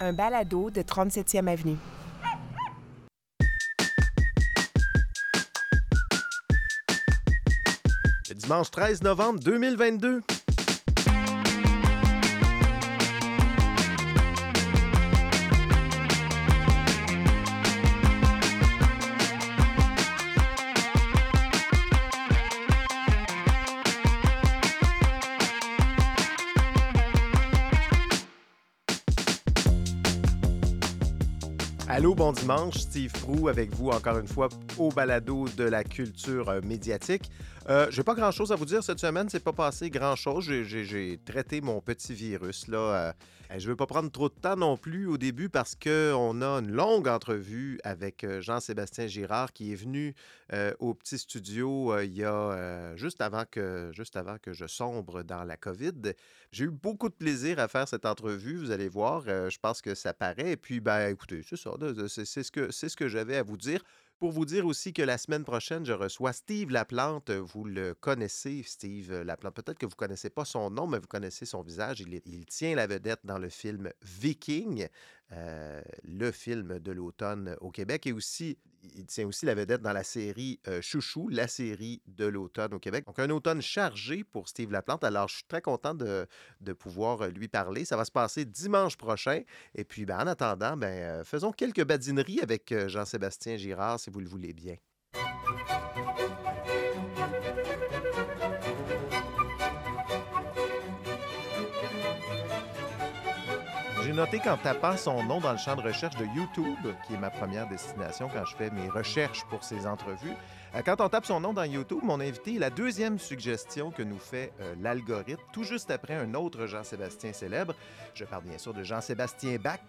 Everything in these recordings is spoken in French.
un balado de 37e Avenue. Le dimanche 13 novembre 2022. Allô, bon dimanche, Steve Prou avec vous encore une fois au balado de la culture euh, médiatique. Euh, j'ai pas grand chose à vous dire cette semaine, c'est pas passé grand chose. J'ai traité mon petit virus là. Euh, je veux pas prendre trop de temps non plus au début parce qu'on a une longue entrevue avec euh, Jean-Sébastien Girard qui est venu euh, au petit studio euh, il y a juste avant que juste avant que je sombre dans la COVID. J'ai eu beaucoup de plaisir à faire cette entrevue, vous allez voir. Je pense que ça paraît. Et puis, ben, écoutez, c'est ça. C'est ce que c'est ce que j'avais à vous dire. Pour vous dire aussi que la semaine prochaine, je reçois Steve Laplante. Vous le connaissez, Steve Laplante. Peut-être que vous ne connaissez pas son nom, mais vous connaissez son visage. Il tient la vedette dans le film Viking, euh, le film de l'automne au Québec. Et aussi, il tient aussi la vedette dans la série Chouchou, la série de l'automne au Québec. Donc, un automne chargé pour Steve Laplante. Alors, je suis très content de, de pouvoir lui parler. Ça va se passer dimanche prochain. Et puis, ben, en attendant, ben, faisons quelques badineries avec Jean-Sébastien Girard, si vous le voulez bien. J'ai noté qu'en tapant son nom dans le champ de recherche de YouTube, qui est ma première destination quand je fais mes recherches pour ces entrevues, euh, quand on tape son nom dans YouTube, mon invité est la deuxième suggestion que nous fait euh, l'algorithme, tout juste après un autre Jean-Sébastien célèbre. Je parle bien sûr de Jean-Sébastien Bach,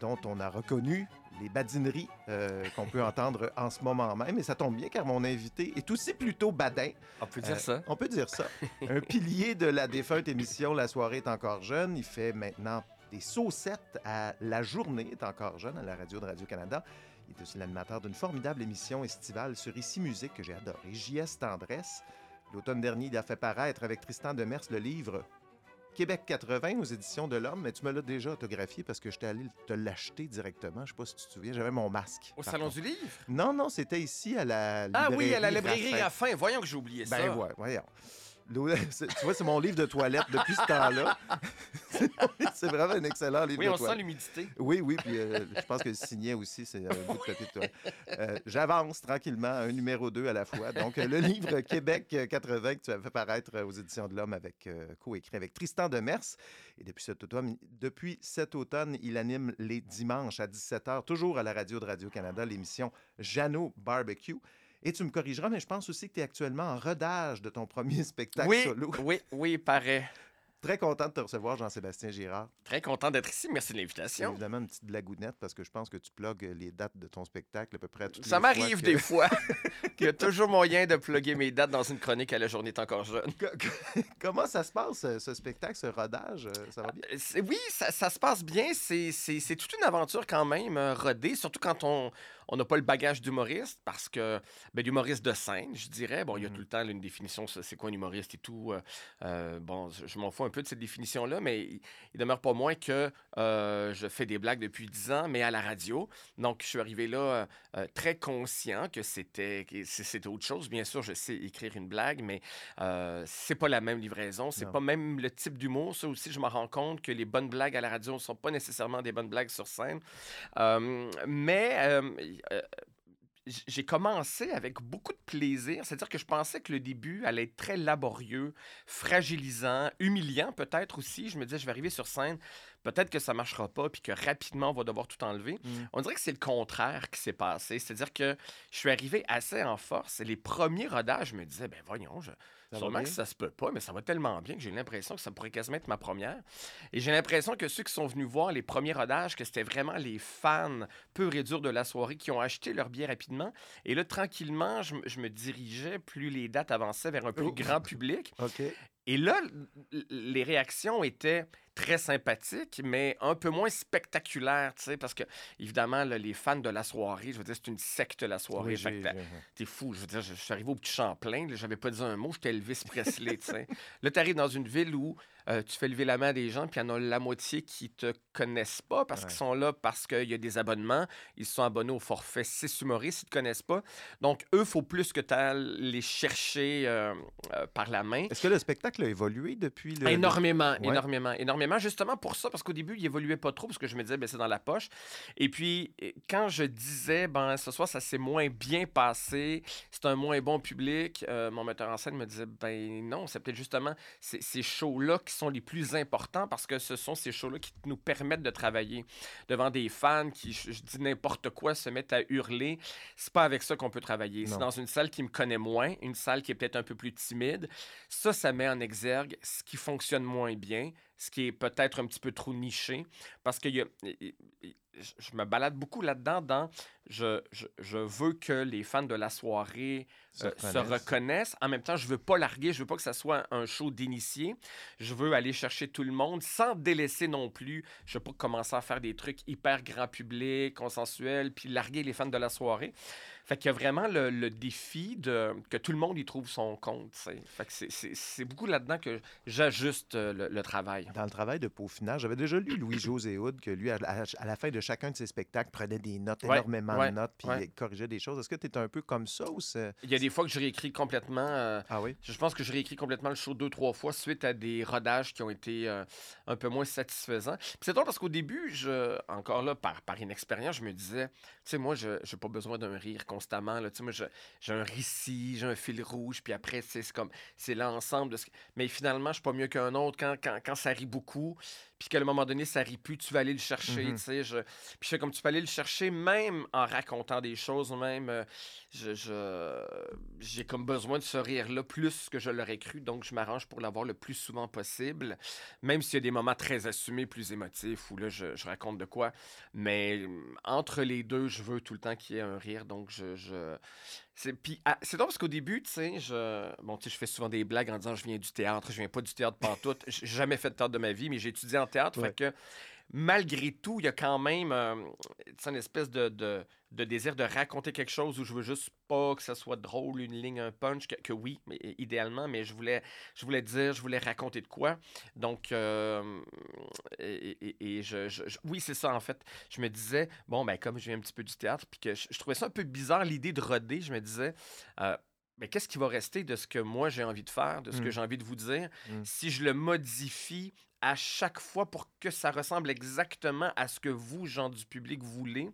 dont on a reconnu les badineries euh, qu'on peut entendre en ce moment même. Et ça tombe bien car mon invité est aussi plutôt badin. On peut dire Euh, ça. On peut dire ça. Un pilier de la défunte émission La soirée est encore jeune. Il fait maintenant des saucettes à La journée est encore jeune à la radio de Radio-Canada. Il est aussi l'animateur d'une formidable émission estivale sur Ici Musique que j'ai adoré, JS Tendresse. L'automne dernier, il a fait paraître avec Tristan Demers le livre Québec 80 aux éditions de l'Homme, mais tu me l'as déjà autographié parce que j'étais allé te l'acheter directement. Je sais pas si tu te souviens, j'avais mon masque. Au Salon contre. du livre? Non, non, c'était ici à la Ah oui, à la librairie Raffin. Raffin. Voyons que j'ai oublié ça. Ben ouais, voyons. Tu vois, c'est mon livre de toilette depuis ce temps-là. C'est- vraiment un excellent livre Oui, de on sent toilette. l'humidité. Oui, oui, puis euh, je pense que le signet aussi, c'est un bout de papier de toilette. Euh, J'avance tranquillement, un numéro 2 à la fois. Donc, euh, le livre Québec 80 que tu as fait paraître euh, aux éditions de l'Homme avec euh, coécrit avec Tristan Demers. Et depuis cet automne, depuis cet automne, il anime les dimanches à 17h, toujours à la radio de Radio-Canada, l'émission Jeannot Barbecue. Et tu me corrigeras, mais je pense aussi que tu es actuellement en rodage de ton premier spectacle Oui, solo. oui, oui, paraît. Très content de te recevoir, Jean-Sébastien Girard. Très content d'être ici. Merci de l'invitation. évidemment une petite blagounette parce que je pense que tu plugues les dates de ton spectacle à peu près à toutes Ça m'arrive que- des fois qu'il y a toujours moyen de plugger mes dates dans une chronique à la journée est encore jeune. Co- co- Comment ça se passe, ce, ce spectacle, ce rodage? euh, Ça va bien? Euh, Oui, ça, ça se passe bien. C'est toute une aventure quand même, euh, rodée, surtout quand on on n'a pas le bagage d'humoriste, parce que ben, d'humoriste de scène, je dirais. Bon, il y a Mhm. tout le temps là, une définition, c'est quoi un humoriste et tout. euh, euh, bon, je, m'en fous un peu de cette définition-là, mais il, il demeure pas moins que euh, je fais des blagues depuis 10 ans, mais à la radio. Donc, je suis arrivé là très conscient que c'était c'était autre chose. Bien sûr, je sais écrire une blague, mais c'est pas la même livraison, c'est pas même le type d'humour. Ça aussi, je me rends compte que les bonnes blagues à la radio ne sont pas nécessairement des bonnes blagues sur scène. Mais j'ai commencé avec beaucoup de plaisir. C'est-à-dire que je pensais que le début allait être très laborieux, fragilisant, humiliant peut-être aussi. Je me disais, je vais arriver sur scène, peut-être que ça marchera pas, puis que rapidement, on va devoir tout enlever. Mm. On dirait que c'est le contraire qui s'est passé. C'est-à-dire que je suis arrivé assez en force. Et les premiers rodages, je me disais, ben voyons, je... va sûrement que ça se peut pas, mais ça va tellement bien que j'ai l'impression que ça pourrait quasiment être ma première. Et j'ai l'impression que ceux qui sont venus voir les premiers rodages, que c'était vraiment les fans purs et durs de la soirée qui ont acheté leur billet rapidement. Et là, tranquillement, je, me- je me dirigeais, plus les dates avançaient, vers un plus Oh. grand public. OK. Et là, les réactions étaient très sympathique, mais un peu moins spectaculaire, tu sais, parce que, évidemment, là, les fans de la soirée, je veux dire, c'est une secte, la soirée. Oui, T'es fou. Je veux dire, je, je suis arrivé au petit Champlain, j'avais pas dit un mot, j'étais Elvis Presley, tu sais. Là, tu arrives dans une ville où euh, tu fais lever la main à des gens, puis il y en a la moitié qui te connaissent pas parce Ouais. qu'ils sont là parce qu'il y a des abonnements. Ils sont abonnés au forfait 6 humoristes, ils te connaissent pas. Donc, eux, faut plus que tu les chercher euh, euh, par la main. Est-ce que le spectacle a évolué depuis le. Énormément, Ouais. énormément, énormément. Justement pour ça, parce qu'au début, il évoluait pas trop, parce que je me disais, ben, c'est dans la poche. Et puis, quand je disais, ben, ce soir, ça s'est moins bien passé, c'est un moins bon public, euh, mon metteur en scène me disait, ben non, c'est peut-être justement ces, ces shows-là qui sont les plus importants, parce que ce sont ces shows-là qui nous permettent de travailler devant des fans qui, je, je dis n'importe quoi, se mettent à hurler. C'est pas avec ça qu'on peut travailler. C'est dans une salle qui me connaît moins, une salle qui est peut-être un peu plus timide. Ça, ça met en exergue ce qui fonctionne moins bien, ce qui est peut-être un petit peu trop niché, parce que je me balade beaucoup là-dedans dans je veux que les fans de la soirée Se euh, se reconnaissent. En même temps, je veux pas larguer, je veux pas que ça soit un show d'initié. Je veux aller chercher tout le monde sans délaisser non plus. Je veux pas commencer à faire des trucs hyper grand public, consensuels, puis larguer les fans de la soirée. Fait qu'il y a vraiment le, le défi de que tout le monde y trouve son compte. Fait que c'est- beaucoup là-dedans que j'ajuste euh, le, le travail. Dans le travail de peaufinage, j'avais déjà lu Louis-José Hood que lui, à, à- à la fin de chacun de ses spectacles, prenait des notes, Ouais, énormément ouais, de notes, puis ouais. corrigeait des choses. Est-ce que tu es un peu comme ça ou c'est. Des fois que je réécris complètement. euh, Ah oui? Je pense que je réécris complètement le show deux, trois fois suite à des rodages qui ont été euh, un peu moins satisfaisants. C'est drôle parce qu'au début, je, encore là, par, par inexpérience, je me disais, tu sais, moi, je n'ai pas besoin d'un rire constamment. Là. Moi, j'ai un récit, j'ai un fil rouge, puis après, c'est comme, c'est l'ensemble de ce... que- Mais finalement, je suis pas mieux qu'un autre quand, quand, quand ça rit beaucoup, puis qu'à un moment donné, ça rit plus, tu vas aller le chercher, Mhm. tu sais. Je... Puis je fais comme tu peux aller le chercher, même en racontant des choses, même... euh, je, je- j'ai comme besoin de ce rire-là plus que je l'aurais cru, donc je m'arrange pour l'avoir le plus souvent possible, même s'il y a des moments très assumés, plus émotifs, où là, je, je raconte de quoi. Mais entre les deux, je veux tout le temps qu'il y ait un rire, donc je... je... C'est, ah, c'est drôle parce qu'au début, tu sais, je, bon, je fais souvent des blagues en disant je viens du théâtre, je viens pas du théâtre pantoute. J'ai jamais fait de théâtre de ma vie, mais j'ai étudié en théâtre. Ouais. Fait que malgré tout, il y a quand même euh, une espèce de, de, de désir de raconter quelque chose où je veux juste pas que ça soit drôle, une ligne, un punch, que, que oui, mais, idéalement, mais je voulais, je voulais dire, je voulais raconter de quoi. Donc, euh, et, et- et je, je- je- oui, c'est ça en fait. Je me disais, bon, ben comme je viens un petit peu du théâtre, puis que je, trouvais ça un peu bizarre l'idée de roder, je me disais, euh, mais qu'est-ce qui va rester de ce que moi j'ai envie de faire, de ce que Mm. j'ai envie de vous dire, Mm. si je le modifie à chaque fois pour que ça ressemble exactement à ce que vous, gens du public, voulez.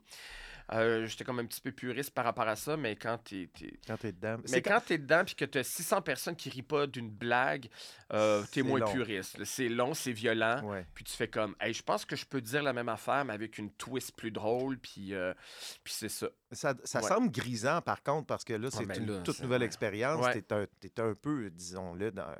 Euh, J'étais comme un petit peu puriste par rapport à ça, mais quand t'es... t'es- Quand tu es dedans. Mais C'est quand t'es dedans puis que t'as 600 personnes qui rient pas d'une blague, euh, t'es moins long. puriste. C'est long, c'est violent. Ouais. Puis tu fais comme, hey, je pense que je peux dire la même affaire, mais avec une twist plus drôle, puis, euh, puis c'est ça. Ça, ça Ouais. semble grisant, par contre, parce que là, c'est ben une là, toute nouvelle expérience. Ouais. Tu es, un peu, disons-le, dans-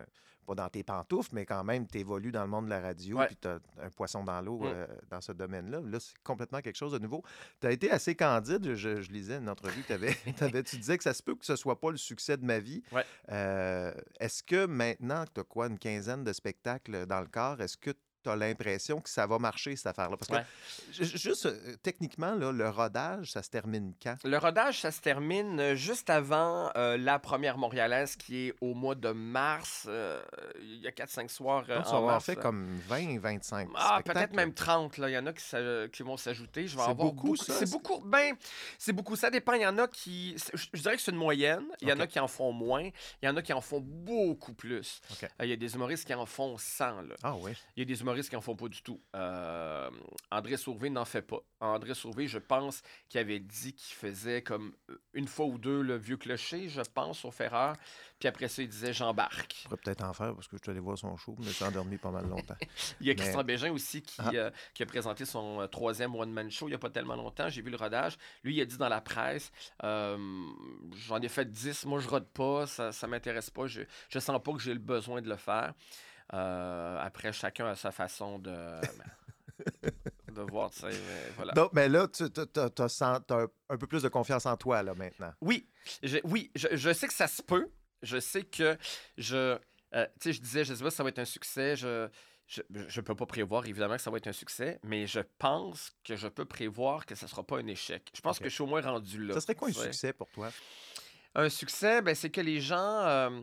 pas dans tes pantoufles, mais quand même, tu évolues dans le monde de la radio, Ouais. puis tu as un poisson dans l'eau Mm. euh, dans ce domaine-là. Là, c'est complètement quelque chose de nouveau. Tu as été assez candide. Je, je lisais une entrevue que avais, tu disais que ça se peut que ce soit pas le succès de ma vie. Ouais. Euh, est-ce que maintenant que tu as quoi, une quinzaine de spectacles dans le corps, est-ce que tu as l'impression que ça va marcher, cette affaire-là? Parce que Ouais. juste euh, techniquement, là, le rodage, ça se termine quand? Le rodage, ça se termine euh, juste avant euh, la première montréalaise qui est au mois de mars. euh, Il y a 4-5 soirs Donc, ça en va en mars. fait comme 20, 25 Ah, peut-être même 30. Là. Il y en a qui, qui vont s'ajouter. Je vais C'est avoir beaucoup, ça? C'est beaucoup. Ben, c'est beaucoup. Ça dépend. Il y en a qui. Je, je dirais que c'est une moyenne. Il y en a qui en font moins. Il y en a qui en font beaucoup plus. Il y a des humoristes qui en font 100. Là. Ah oui. Il y a des humoristes qui en font pas du tout. Euh, André Sauvé n'en fait pas. André Sauvé, je pense qu'il avait dit qu'il faisait comme une fois ou deux le vieux clocher, je pense, au Ferreur. Puis après ça, il disait j'embarque. Je pourrais peut-être en faire parce que je suis allé voir son show, mais je suis endormi pas mal longtemps. Il y a Mais- Christian Bégin aussi qui, Ah. euh, qui a présenté son euh, troisième one-man show il n'y a pas tellement longtemps. J'ai vu le rodage. Lui, il a dit dans la presse euh, J'en ai fait 10, moi je rode pas, ça ne m'intéresse pas, je, je sens pas que j'ai le besoin de le faire. Euh, après, chacun a sa façon de, de voir, mais Voilà. Donc, mais là, tu as, un peu plus de confiance en toi, là, maintenant. Oui, je, oui, je, je sais que ça se peut. Je sais que je. euh, tu sais, je disais, je sais pas si ça va être un succès. Je, je ne peux pas prévoir, évidemment, que ça va être un succès, mais je pense que je peux prévoir que ça ne sera pas un échec. Je pense que je suis au moins rendu là. Ça serait quoi un succès pour toi? Un succès, ben, c'est que les gens, euh,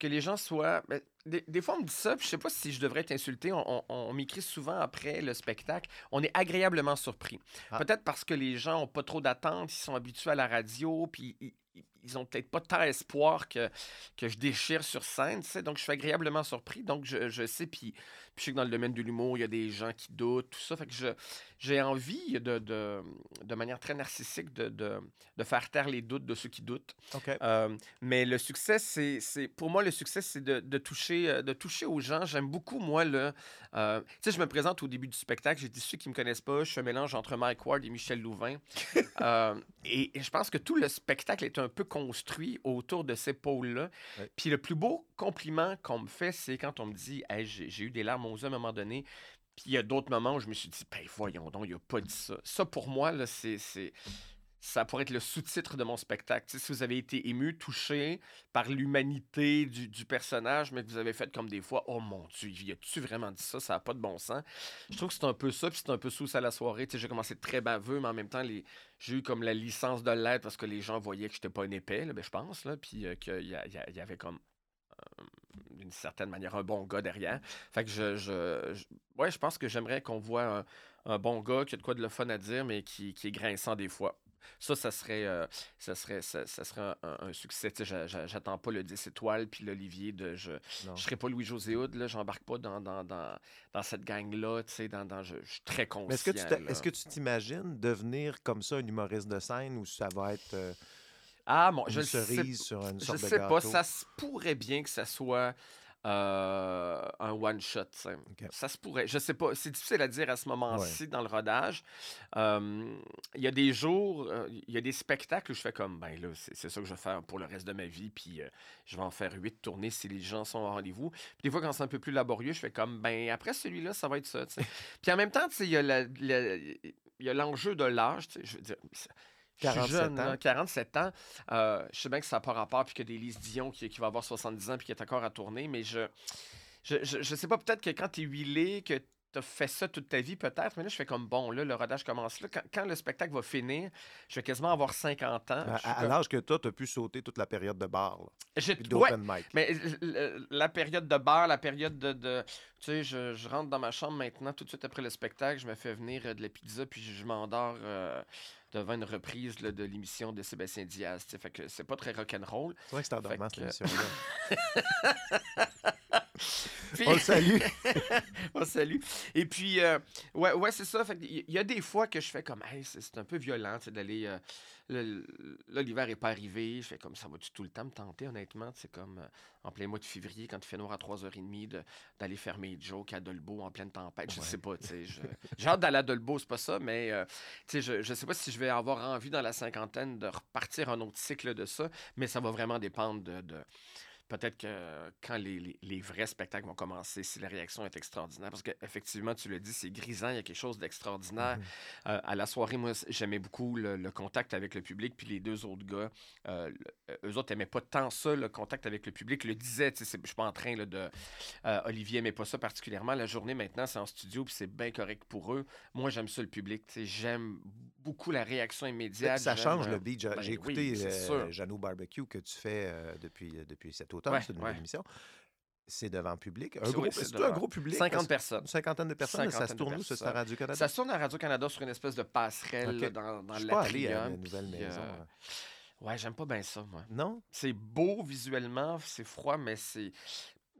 que les gens soient. ben, des, des fois, on me dit ça, puis je sais pas si je devrais être insulté. On, on- on m'écrit souvent après le spectacle. On est agréablement surpris. Ah. Peut-être parce que les gens ont pas trop d'attentes, ils sont habitués à la radio, puis ils, ils- ils ont peut-être pas tant espoir que, que je déchire sur scène, tu sais. Donc, je suis agréablement surpris. Donc, je, je sais, puis, je sais que dans le domaine de l'humour, il y a des gens qui doutent, tout ça. Fait que je, j'ai envie, de, de, de manière très narcissique, de, de, de faire taire les doutes de ceux qui doutent. OK. Euh, mais le succès, c'est, c'est pour moi, le succès, c'est de, de toucher, euh, de toucher aux gens. J'aime beaucoup, moi, le. euh, tu sais, je me présente au début du spectacle. J'ai dit ceux qui me connaissent pas, je suis un mélange entre Mike Ward et Michel Louvain. Euh, et, et je pense que tout le spectacle est un peu construit autour de ces pôles-là. Puis le plus beau compliment qu'on me fait, c'est quand on me dit Hey, j'ai, j'ai eu des larmes aux yeux à un moment donné. Puis il y a d'autres moments où je me suis dit, ben voyons donc, il a pas dit ça. Ça, pour moi, là, c'est, c'est- ça pourrait être le sous-titre de mon spectacle. Si vous avez été ému, touché par l'humanité du, personnage, mais que vous avez fait comme des fois, oh mon Dieu, y a-tu vraiment dit ça? Ça n'a pas de bon sens. Je trouve que c'est un peu ça, puis c'est un peu sous à la soirée. J'ai commencé très baveux, mais en même temps, j'ai eu comme la licence de l'être parce que les gens voyaient que j'étais pas un épais, ben, je pense, là, puis euh, qu'il y, avait comme euh, d'une certaine manière un bon gars derrière. Fait que je, ouais, je pense que j'aimerais qu'on voit un, bon gars qui a de quoi de le fun à dire, mais qui est grinçant des fois. Ça, ça serait, euh, ça serait, ça, ça serait un, un- un succès. J'attends pas le 10 étoiles puis l'Olivier de je, je serai pas Louis-José Hood, là, j'embarque pas dans, dans, dans, dans cette gang-là, dans, dans, je, je suis très conscient. Est-ce que tu t'imagines devenir comme ça un humoriste de scène ou ça va être euh, Ah, bon, une je le sais cerise sur une Je sorte de sais gâteau? pas, ça se pourrait bien que ça soit euh, un one-shot. Ça se pourrait. Je sais pas. C'est difficile à dire à ce moment-ci dans le rodage. Euh, Il y a des jours, euh, il y a des spectacles où je fais comme, ben là, c'est ça que je vais faire pour le reste de ma vie, puis euh, je vais en faire huit tournées si les gens sont au rendez-vous. Puis des fois, quand c'est un peu plus laborieux, je fais comme, ben après celui-là, ça va être ça. puis en même temps, il y a l'enjeu de l'âge. Je veux dire, je suis 47 jeune, ans. là, 47 ans. Euh, je sais bien que ça n'a pas rapport, puis que des Lise Dion qui, qui va avoir 70 ans, puis qui est encore à tourner, mais je je, je, je sais pas, peut-être que quand tu es huilé, que tu as fait ça toute ta vie, peut-être, mais là, je fais comme bon, là, le rodage commence là. Quand, quand le spectacle va finir, je vais quasiment avoir 50 ans. À, l'âge que toi, tu as pu sauter toute la période de bar, J'ai- ouais, mic. mais la période de bar, la période de. de- tu sais, je, je rentre dans ma chambre maintenant, tout de suite après le spectacle, je me fais venir euh, de la pizza, puis je, je m'endors euh, devant une reprise là, de l'émission de Sébastien Diaz. Fait que c'est pas très rock'n'roll. C'est vrai que c'est endormant, cette émission-là. Puis- On le salue. On salue. Et puis, euh, ouais, ouais c'est ça. Il y a des fois que je fais comme, hey, c'est un peu violent d'aller. euh, le- là, l'hiver n'est pas arrivé. Je fais comme, ça va-tu tout le temps me tenter, honnêtement? C'est comme euh, en plein mois de février, quand il fait noir à 3h30, de- d'aller faire mes jokes à Dolbeau en pleine tempête. Je Ouais. sais pas, tu sais. je- J'ai hâte d'aller à Dolbeau, c'est pas ça, mais tu sais, je, je sais pas si je vais avoir envie dans la cinquantaine de repartir un autre cycle de ça, mais ça va vraiment dépendre de. de- Peut-être que quand les, les- les vrais spectacles vont commencer, si la réaction est extraordinaire, parce qu'effectivement, tu le dis, c'est grisant, il y a quelque chose d'extraordinaire. Mhm. Euh, à la soirée, moi, j'aimais beaucoup le, le contact avec le public, puis les deux autres gars, euh, eux autres n'aimaient pas tant ça, le contact avec le public, le disaient, tu sais, c'est- je suis pas en train là, de... euh, Olivier aimait pas ça particulièrement. La journée, maintenant, c'est en studio, puis c'est bien correct pour eux. Moi, j'aime ça, le public, j'aime beaucoup la réaction immédiate. Ça change le beat. J'ai ben oui, écouté c'est euh. Jeannot Barbecue que tu fais euh, depuis, euh, depuis cet automne. Ouais, une nouvelle ouais. émission. C'est devant public. Un C'est- gros, oui, c'est c'est un gros public. 50 Une personnes. cinquantaine de personnes. ça se tourne où? Ça, à. Radio-Canada? Ça se tourne à Radio-Canada sur une espèce de passerelle là, dans, dans Je suis pas allé à la nouvelle puis, maison. euh, hein. Ouais, j'aime pas bien ça, moi. Non? C'est beau visuellement, c'est froid, mais c'est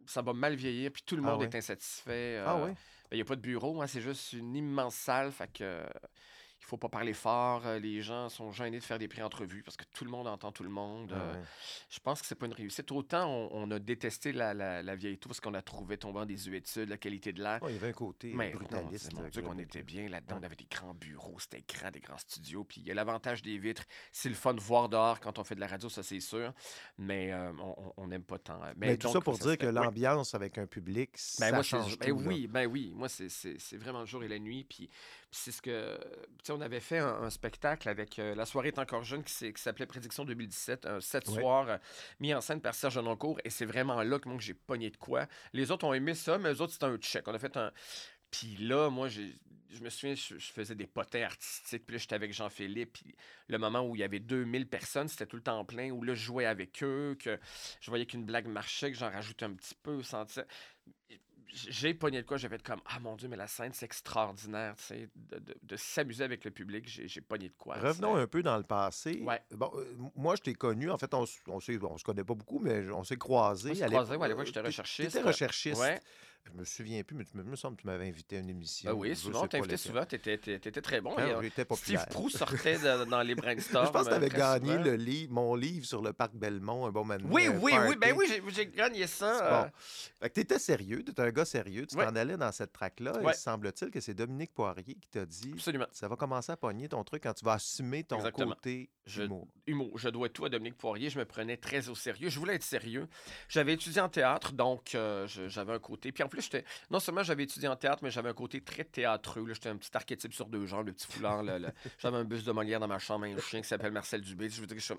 ça va mal vieillir, puis tout le Ah monde ouais? est insatisfait. Ah oui? Il n'y a pas de bureau, hein, c'est juste une immense salle, fait que il faut pas parler fort. euh, Les gens sont gênés de faire des pré-entrevues parce que tout le monde entend tout le monde. Ah euh, ouais. Je pense que c'est pas une réussite. Autant on, on a détesté la, la, la vieille tour parce qu'on a trouvé tombant des études, la qualité de l'air. Oh, il y avait un côté Mais brutaliste. mon Dieu, euh, qu'on était bien là-dedans. Ouais. On avait des grands bureaux, c'était grand, des grands studios. Puis il y a l'avantage des vitres. C'est le fun de voir dehors quand on fait de la radio, ça c'est sûr. Mais euh, on- n'aime pas tant. euh, Mais, tout ça pour dire que ouais. l'ambiance avec un public, Ben ça moi, change ben tout. oui, ben oui. Moi, c'est- vraiment le jour et la nuit. Puis c'est ce que. Tu sais, on avait fait un, un spectacle avec euh, La soirée est encore jeune qui s'appelait Prédiction 2017, un sept Ouais. soirs euh, mis en scène par Serge Noncourt. Et c'est vraiment là que moi que j'ai pogné de quoi. Les autres ont aimé ça, mais les autres, c'était un check. On a fait un. Puis là, moi, je me souviens, je, je faisais des potins artistiques. Puis là, j'étais avec Jean-Philippe. Puis le moment où il y avait 2000 personnes, c'était tout le temps plein. Où là, je jouais avec eux, que je voyais qu'une blague marchait, que j'en rajoutais un petit peu. sentais- J'ai pogné de quoi, j'avais fait comme Ah mon Dieu, mais la scène, c'est extraordinaire, tu sais, de, de- de s'amuser avec le public. J'ai pogné de quoi. Revenons un peu dans le passé. Ouais. Bon, euh, moi, je t'ai connu. En fait, on, on, se connaît pas beaucoup, mais on s'est croisés. On s'est croisés, ouais, à l'époque, j'étais T'é- recherchiste. Recherchiste. Ouais. Je me souviens plus, mais tu me, semble que tu m'avais invité à une émission. Ben oui, souvent, t'invitait laquelle. souvent, t'étais t'étais très bon. Et, euh, J'étais Steve populaire. Prou sortait de- dans les brainstorms. Je pense que tu euh, avais très gagné le livre, mon livre sur le parc Belmont, un bon moment. Oui, un oui, oui, ben oui, j'ai- gagné ça. Euh, bon. Fait que t'étais sérieux, t'étais un gars sérieux, tu Ouais. t'en allais dans cette traque-là. Ouais. Et semble-t-il que c'est Dominique Poirier qui t'a dit Absolument. ça va commencer à pogner ton truc quand tu vas assumer ton Exactement. côté Je- humour. humour. Je dois tout à Dominique Poirier. Je me prenais très au sérieux. Je voulais être sérieux. J'avais étudié en théâtre, donc euh, j'avais un côté. Plus, j'étais non seulement j'avais étudié en théâtre, mais j'avais un côté très théâtreux. J'étais un petit archétype sur deux jambes, le petit foulard. le- J'avais un bus de Molière dans ma chambre, un chien qui s'appelle Marcel Dubé. Je veux dire que je...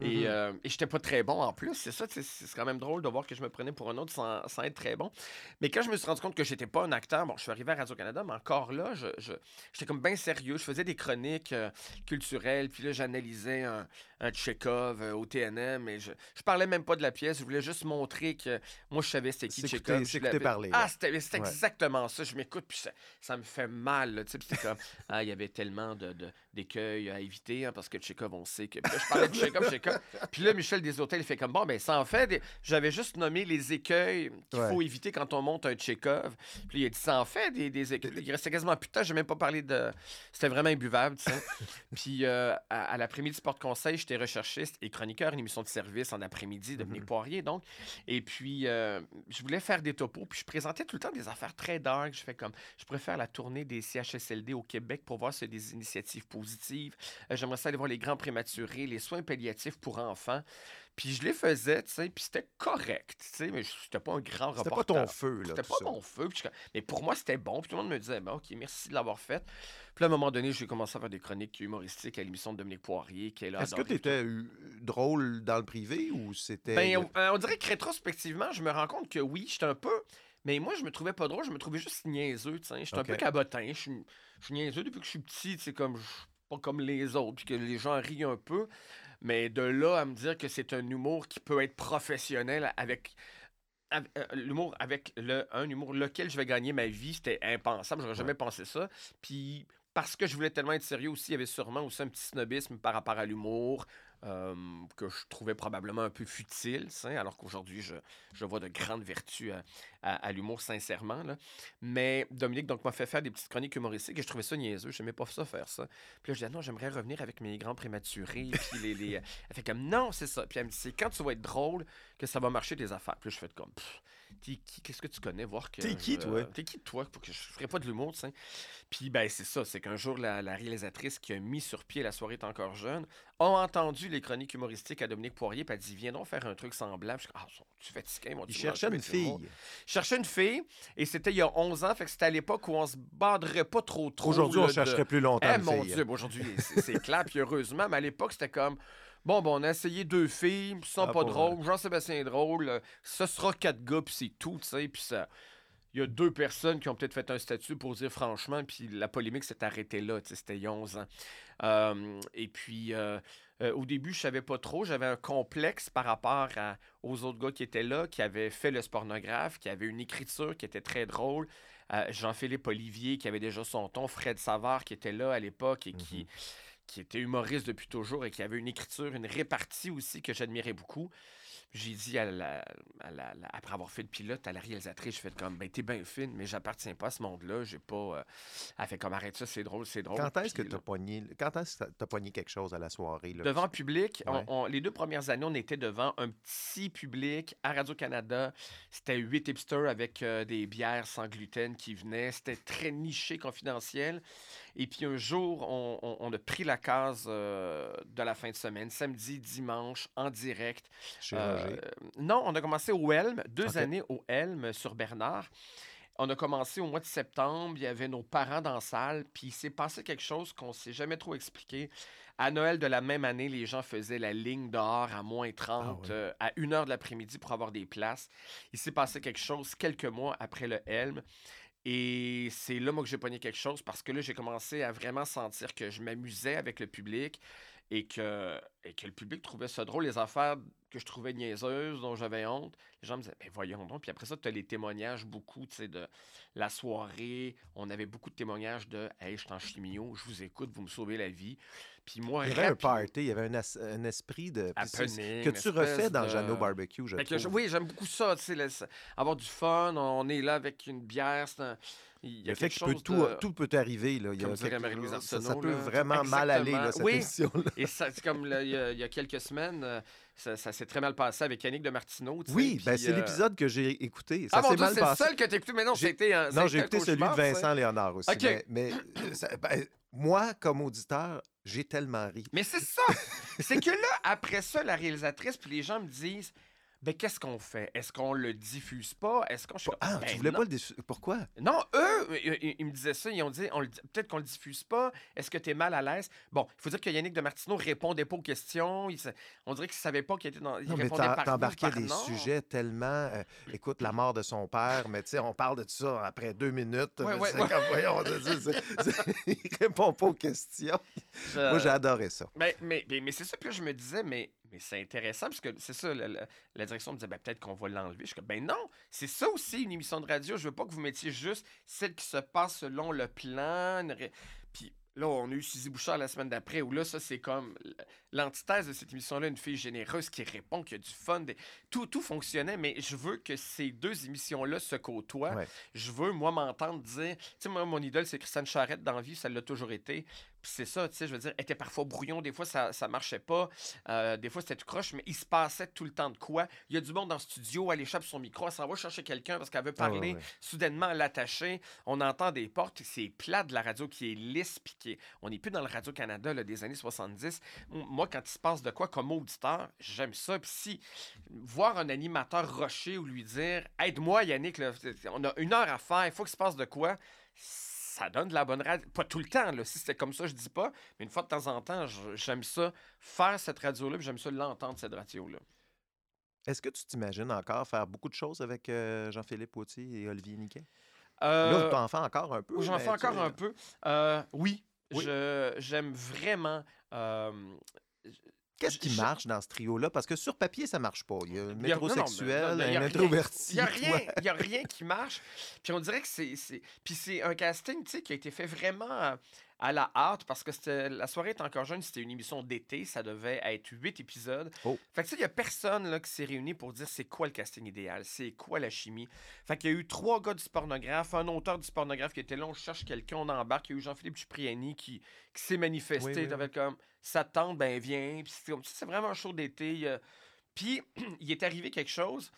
Et, Mhm. euh, et j'étais pas très bon en plus. C'est ça, c'est quand même drôle de voir que je me prenais pour un autre sans, sans être très bon. Mais quand je me suis rendu compte que j'étais pas un acteur, bon, je suis arrivé à Radio-Canada, mais encore là, je, je- j'étais comme bien sérieux. Je faisais des chroniques euh, culturelles, puis là, j'analysais un, un Tchekhov euh, au TNM, et je, je parlais même pas de la pièce. Je voulais juste montrer que moi, je savais c'était qui Tchekhov. Ah, c'était Ouais. exactement ça. Je m'écoute, puis ça, ça me fait mal. c'était comme, ah, il y avait tellement de, de- d'écueils à éviter, hein, parce que Tchekhov, on sait que. Puis là, je parlais de Tchekhov, Tchekhov. Puis là, Michel Deshôtels, il fait comme, bon, ben, ça en fait. des- J'avais juste nommé les écueils qu'il Ouais. faut éviter quand on monte un Tchekhov. Puis il a dit, ça en fait des, des écueils. Il restait quasiment plus de temps, j'ai même pas parlé de. C'était vraiment imbuvable, tu sais. Puis euh, à, à l'après-midi Sport Conseil, j'étais recherchiste et chroniqueur, une émission de service en après-midi, Dominique Mhm. Poirier, donc. Et puis, euh, je voulais faire des topos, puis je présentais tout le temps des affaires très dark. Je fais comme, je préfère la tournée des CHSLD au Québec pour voir a des initiatives Euh, J'aimerais ça aller voir les grands prématurés, les soins palliatifs pour enfants. Puis je les faisais, tu sais, puis c'était correct, tu sais, mais c'était pas un grand C'était reporter. pas ton feu, là. C'était pas ça. mon feu. je- Mais pour moi, c'était bon. Puis tout le monde me disait, ben, OK, merci de l'avoir fait. Puis à un moment donné, j'ai commencé à faire des chroniques humoristiques à l'émission de Dominique Poirier, qui est là. Est-ce que tu étais drôle dans le privé ou c'était. Ben, on, euh, on dirait que rétrospectivement, je me rends compte que oui, j'étais un peu. Mais moi, je me trouvais pas drôle, je me trouvais juste niaiseux, tu sais. J'étais un peu cabotin. Je suis niaiseux depuis que je suis petit, c'est comme. je pas comme les autres, puis que les gens rient un peu. Mais de là à me dire que c'est un humour qui peut être professionnel avec. av- euh, L'humour avec le, un humour lequel je vais gagner ma vie, c'était impensable. J'aurais jamais pensé ça. Puis parce que je voulais tellement être sérieux aussi, il y avait sûrement aussi un petit snobisme par rapport à l'humour euh, que je trouvais probablement un peu futile, alors qu'aujourd'hui, je, je vois de grandes vertus à, à- à l'humour, sincèrement. là. Mais Dominique donc, m'a fait faire des petites chroniques humoristiques et je trouvais ça niaiseux. Je n'aimais pas ça faire ça. Puis là, je disais, non, j'aimerais revenir avec mes grands prématurés. Puis les, les... Elle fait comme, non, c'est ça. Puis elle me dit, c'est quand tu vas être drôle que ça va marcher tes affaires. Puis là, je fais comme, t'es qui? Qu'est-ce que tu connais Voir que. T'es qui, toi? T'es qui, toi Pour que je ferais pas de l'humour, tu sais? Puis, ben, c'est ça. C'est qu'un jour, la, la réalisatrice qui a mis sur pied La soirée est encore jeune a entendu les chroniques humoristiques à Dominique Poirier. Puis elle dit, viens donc faire un truc semblable. Je comme, ah, tu fatigué, mon Il cherchait une fille. Je cherchais une fille et c'était il y a 11 ans. Fait que c'était à l'époque où on se baderait pas trop trop. Aujourd'hui, on de- chercherait plus longtemps. eh mon. Dieu, bon, aujourd'hui, c'est clair, puis heureusement, mais à l'époque, c'était comme. Bon, bon, on a essayé deux filles, sont Ah, pas pas drôles, Jean-Sébastien est drôle, euh, ce sera quatre gars, puis c'est tout, tu sais, puis ça. Il y a deux personnes qui ont peut-être fait un statut pour dire franchement, puis la polémique s'est arrêtée là, tu sais, c'était il y a 11 ans. Euh, et puis, euh, euh, au début, je savais pas trop, j'avais un complexe par rapport à- aux autres gars qui étaient là, qui avaient fait le pornographe, qui avaient une écriture qui était très drôle. Euh, Jean-Philippe Olivier, qui avait déjà son ton, Fred Savard, qui était là à l'époque et qui, qui était humoriste depuis toujours et qui avait une écriture, une répartie aussi que j'admirais beaucoup. J'ai dit, à la- à la- la- après avoir fait le pilote, à la réalisatrice, je fais comme, ben, t'es bien fine, mais j'appartiens pas à ce monde-là. J'ai pas. euh, Elle fait comme, arrête ça, c'est drôle, c'est drôle. Quand est-ce que Puis tu as là, pogné, quand est-ce que t'as pogné quelque chose à la soirée? Là? Devant public, on- Ouais. on- les deux premières années, on était devant un petit public à Radio-Canada. C'était huit hipsters avec euh, des bières sans gluten qui venaient. C'était très niché, confidentiel. Et puis un jour, on, on- on a pris la case euh, de la fin de semaine, samedi, dimanche, en direct. Chez Euh, non, on a commencé au Helm, deux années au Helm sur Bernard. On a commencé au mois de septembre, il y avait nos parents dans la salle, puis il s'est passé quelque chose qu'on ne s'est jamais trop expliqué. À Noël de la même année, les gens faisaient la ligne dehors à moins 30 Ah ouais. euh, à 1 heure de l'après-midi pour avoir des places. Il s'est passé quelque chose quelques mois après le Helm. Et c'est là, moi, que j'ai pogné quelque chose parce que là, j'ai commencé à vraiment sentir que je m'amusais avec le public et que, et que le public trouvait ça drôle, les affaires que je trouvais niaiseuses, dont j'avais honte. Les gens me disaient, ben voyons donc. Puis après ça, tu as les témoignages beaucoup, tu sais, de la soirée. On avait beaucoup de témoignages de, hey, je suis en chimio, je vous écoute, vous me sauvez la vie. Puis moi, Il y avait un party, il y avait un, as- un esprit de. Happening, que tu refais dans de- Jeannot Barbecue, je Fait que je- trouve. oui, j'aime beaucoup ça, tu sais, avoir du fun, on est là avec une bière, c'est un- il y a Le fait que peut tout, de- tout peut arriver. Là. Il y a ça, peut là. vraiment mal aller, là, cette. Oui. émission-là. Et ça, c'est comme là, il y, a, il y a quelques semaines, euh, ça, ça s'est très mal passé avec Yannick de Martineau. Oui, ben, c'est euh, l'épisode que j'ai écouté. Ça Ah mon mal c'est le seul que tu écouté, mais non, J'ai- c'était un. Non, j'ai écouté celui de ça. Vincent Léonard aussi. Mais, mais, euh, ça- ben, moi, comme auditeur, j'ai tellement ri. Mais c'est ça! c'est que là, après ça, la réalisatrice, puis les gens me disent ben qu'est-ce qu'on fait? Est-ce qu'on le diffuse pas? Est-ce qu'on. Ah, Ben tu voulais non. pas le diffuser. Pourquoi? Non, eux, ils, me disaient ça. Ils ont dit on peut-être qu'on le diffuse pas. Est-ce que tu es mal à l'aise? Bon, il faut dire que Yannick de Martineau répondait pas aux questions. Il on dirait qu'il savait pas qu'il était dans. Il Non, mais t'embarquais des non. sujets tellement. euh, écoute, la mort de son père, mais tu sais, on parle de ça après deux minutes. Ouais, ouais, ouais. comme, voyons, il répond pas aux questions. Je- Moi, j'ai adoré ça. Mais, mais, mais, mais c'est ça, là, je me disais, mais, mais c'est intéressant, parce que c'est ça, la, la- la direction me disait, ben, peut-être qu'on va l'enlever. Je comme, ben non, c'est ça aussi une émission de radio. Je veux pas que vous mettiez juste celle qui se passe selon le plan. Puis là, on a eu Suzy Bouchard la semaine d'après, où là, ça, c'est comme l'antithèse de cette émission-là, une fille généreuse qui répond, qui a du fun. des- Tout, tout fonctionnait, mais je veux que ces deux émissions-là se côtoient. Ouais. Je veux, moi, m'entendre dire, tu sais, moi, mon idole, c'est Christiane Charrette dans la vie, ça l'a toujours été. C'est ça, tu sais, je veux dire, elle était parfois brouillon, des fois ça, ça marchait pas, euh, des fois c'était tout croche, mais il se passait tout le temps de quoi. Il y a du monde dans le studio, elle échappe son micro, elle s'en va chercher quelqu'un parce qu'elle veut Ah, ouais, parler, ouais. soudainement elle l'attacher, on entend des portes, c'est plat de la radio qui est lisse, est- on n'est plus dans le Radio-Canada des années 70. M- Moi, quand il se passe de quoi comme auditeur, j'aime ça. Puis si, voir un animateur rocher ou lui dire, aide-moi Yannick, là, on a une heure à faire, il faut qu'il se passe de quoi, ça donne de la bonne radio. Pas tout le temps, là. Si c'était comme ça, je dis pas. Mais une fois de temps en temps, j'aime ça faire cette radio-là, puis j'aime ça l'entendre, cette radio-là. Est-ce que tu t'imagines encore faire beaucoup de choses avec euh, Jean-Philippe Potier et Olivier Niquet? Euh, Là, tu en fais encore un peu. J'en fais encore un peu. Euh, oui. Oui. J'aime vraiment. Euh, Qu'est-ce qui marche dans ce trio-là? Parce que sur papier, ça marche pas. Il y a un métrosexuel, un rien. introverti. Il n'y a, rien- il y a rien qui marche. Puis on dirait que c'est. Puis c'est un casting tu sais, qui a été fait vraiment à, à la hâte parce que la soirée est encore jeune, c'était une émission d'été, ça devait être huit épisodes. Oh. Fait que tu sais, il n'y a personne là, qui s'est réuni pour dire c'est quoi le casting idéal, c'est quoi la chimie. Fait qu'il y a eu trois gars du pornographe, un auteur du pornographe qui était là, on cherche quelqu'un, on embarque. Il y a eu Jean-Philippe Cipriani qui, qui s'est manifesté. Oui, oui, comme ça te tente, ben viens. Puis c'est c'est vraiment show d'été. Puis il est arrivé quelque chose.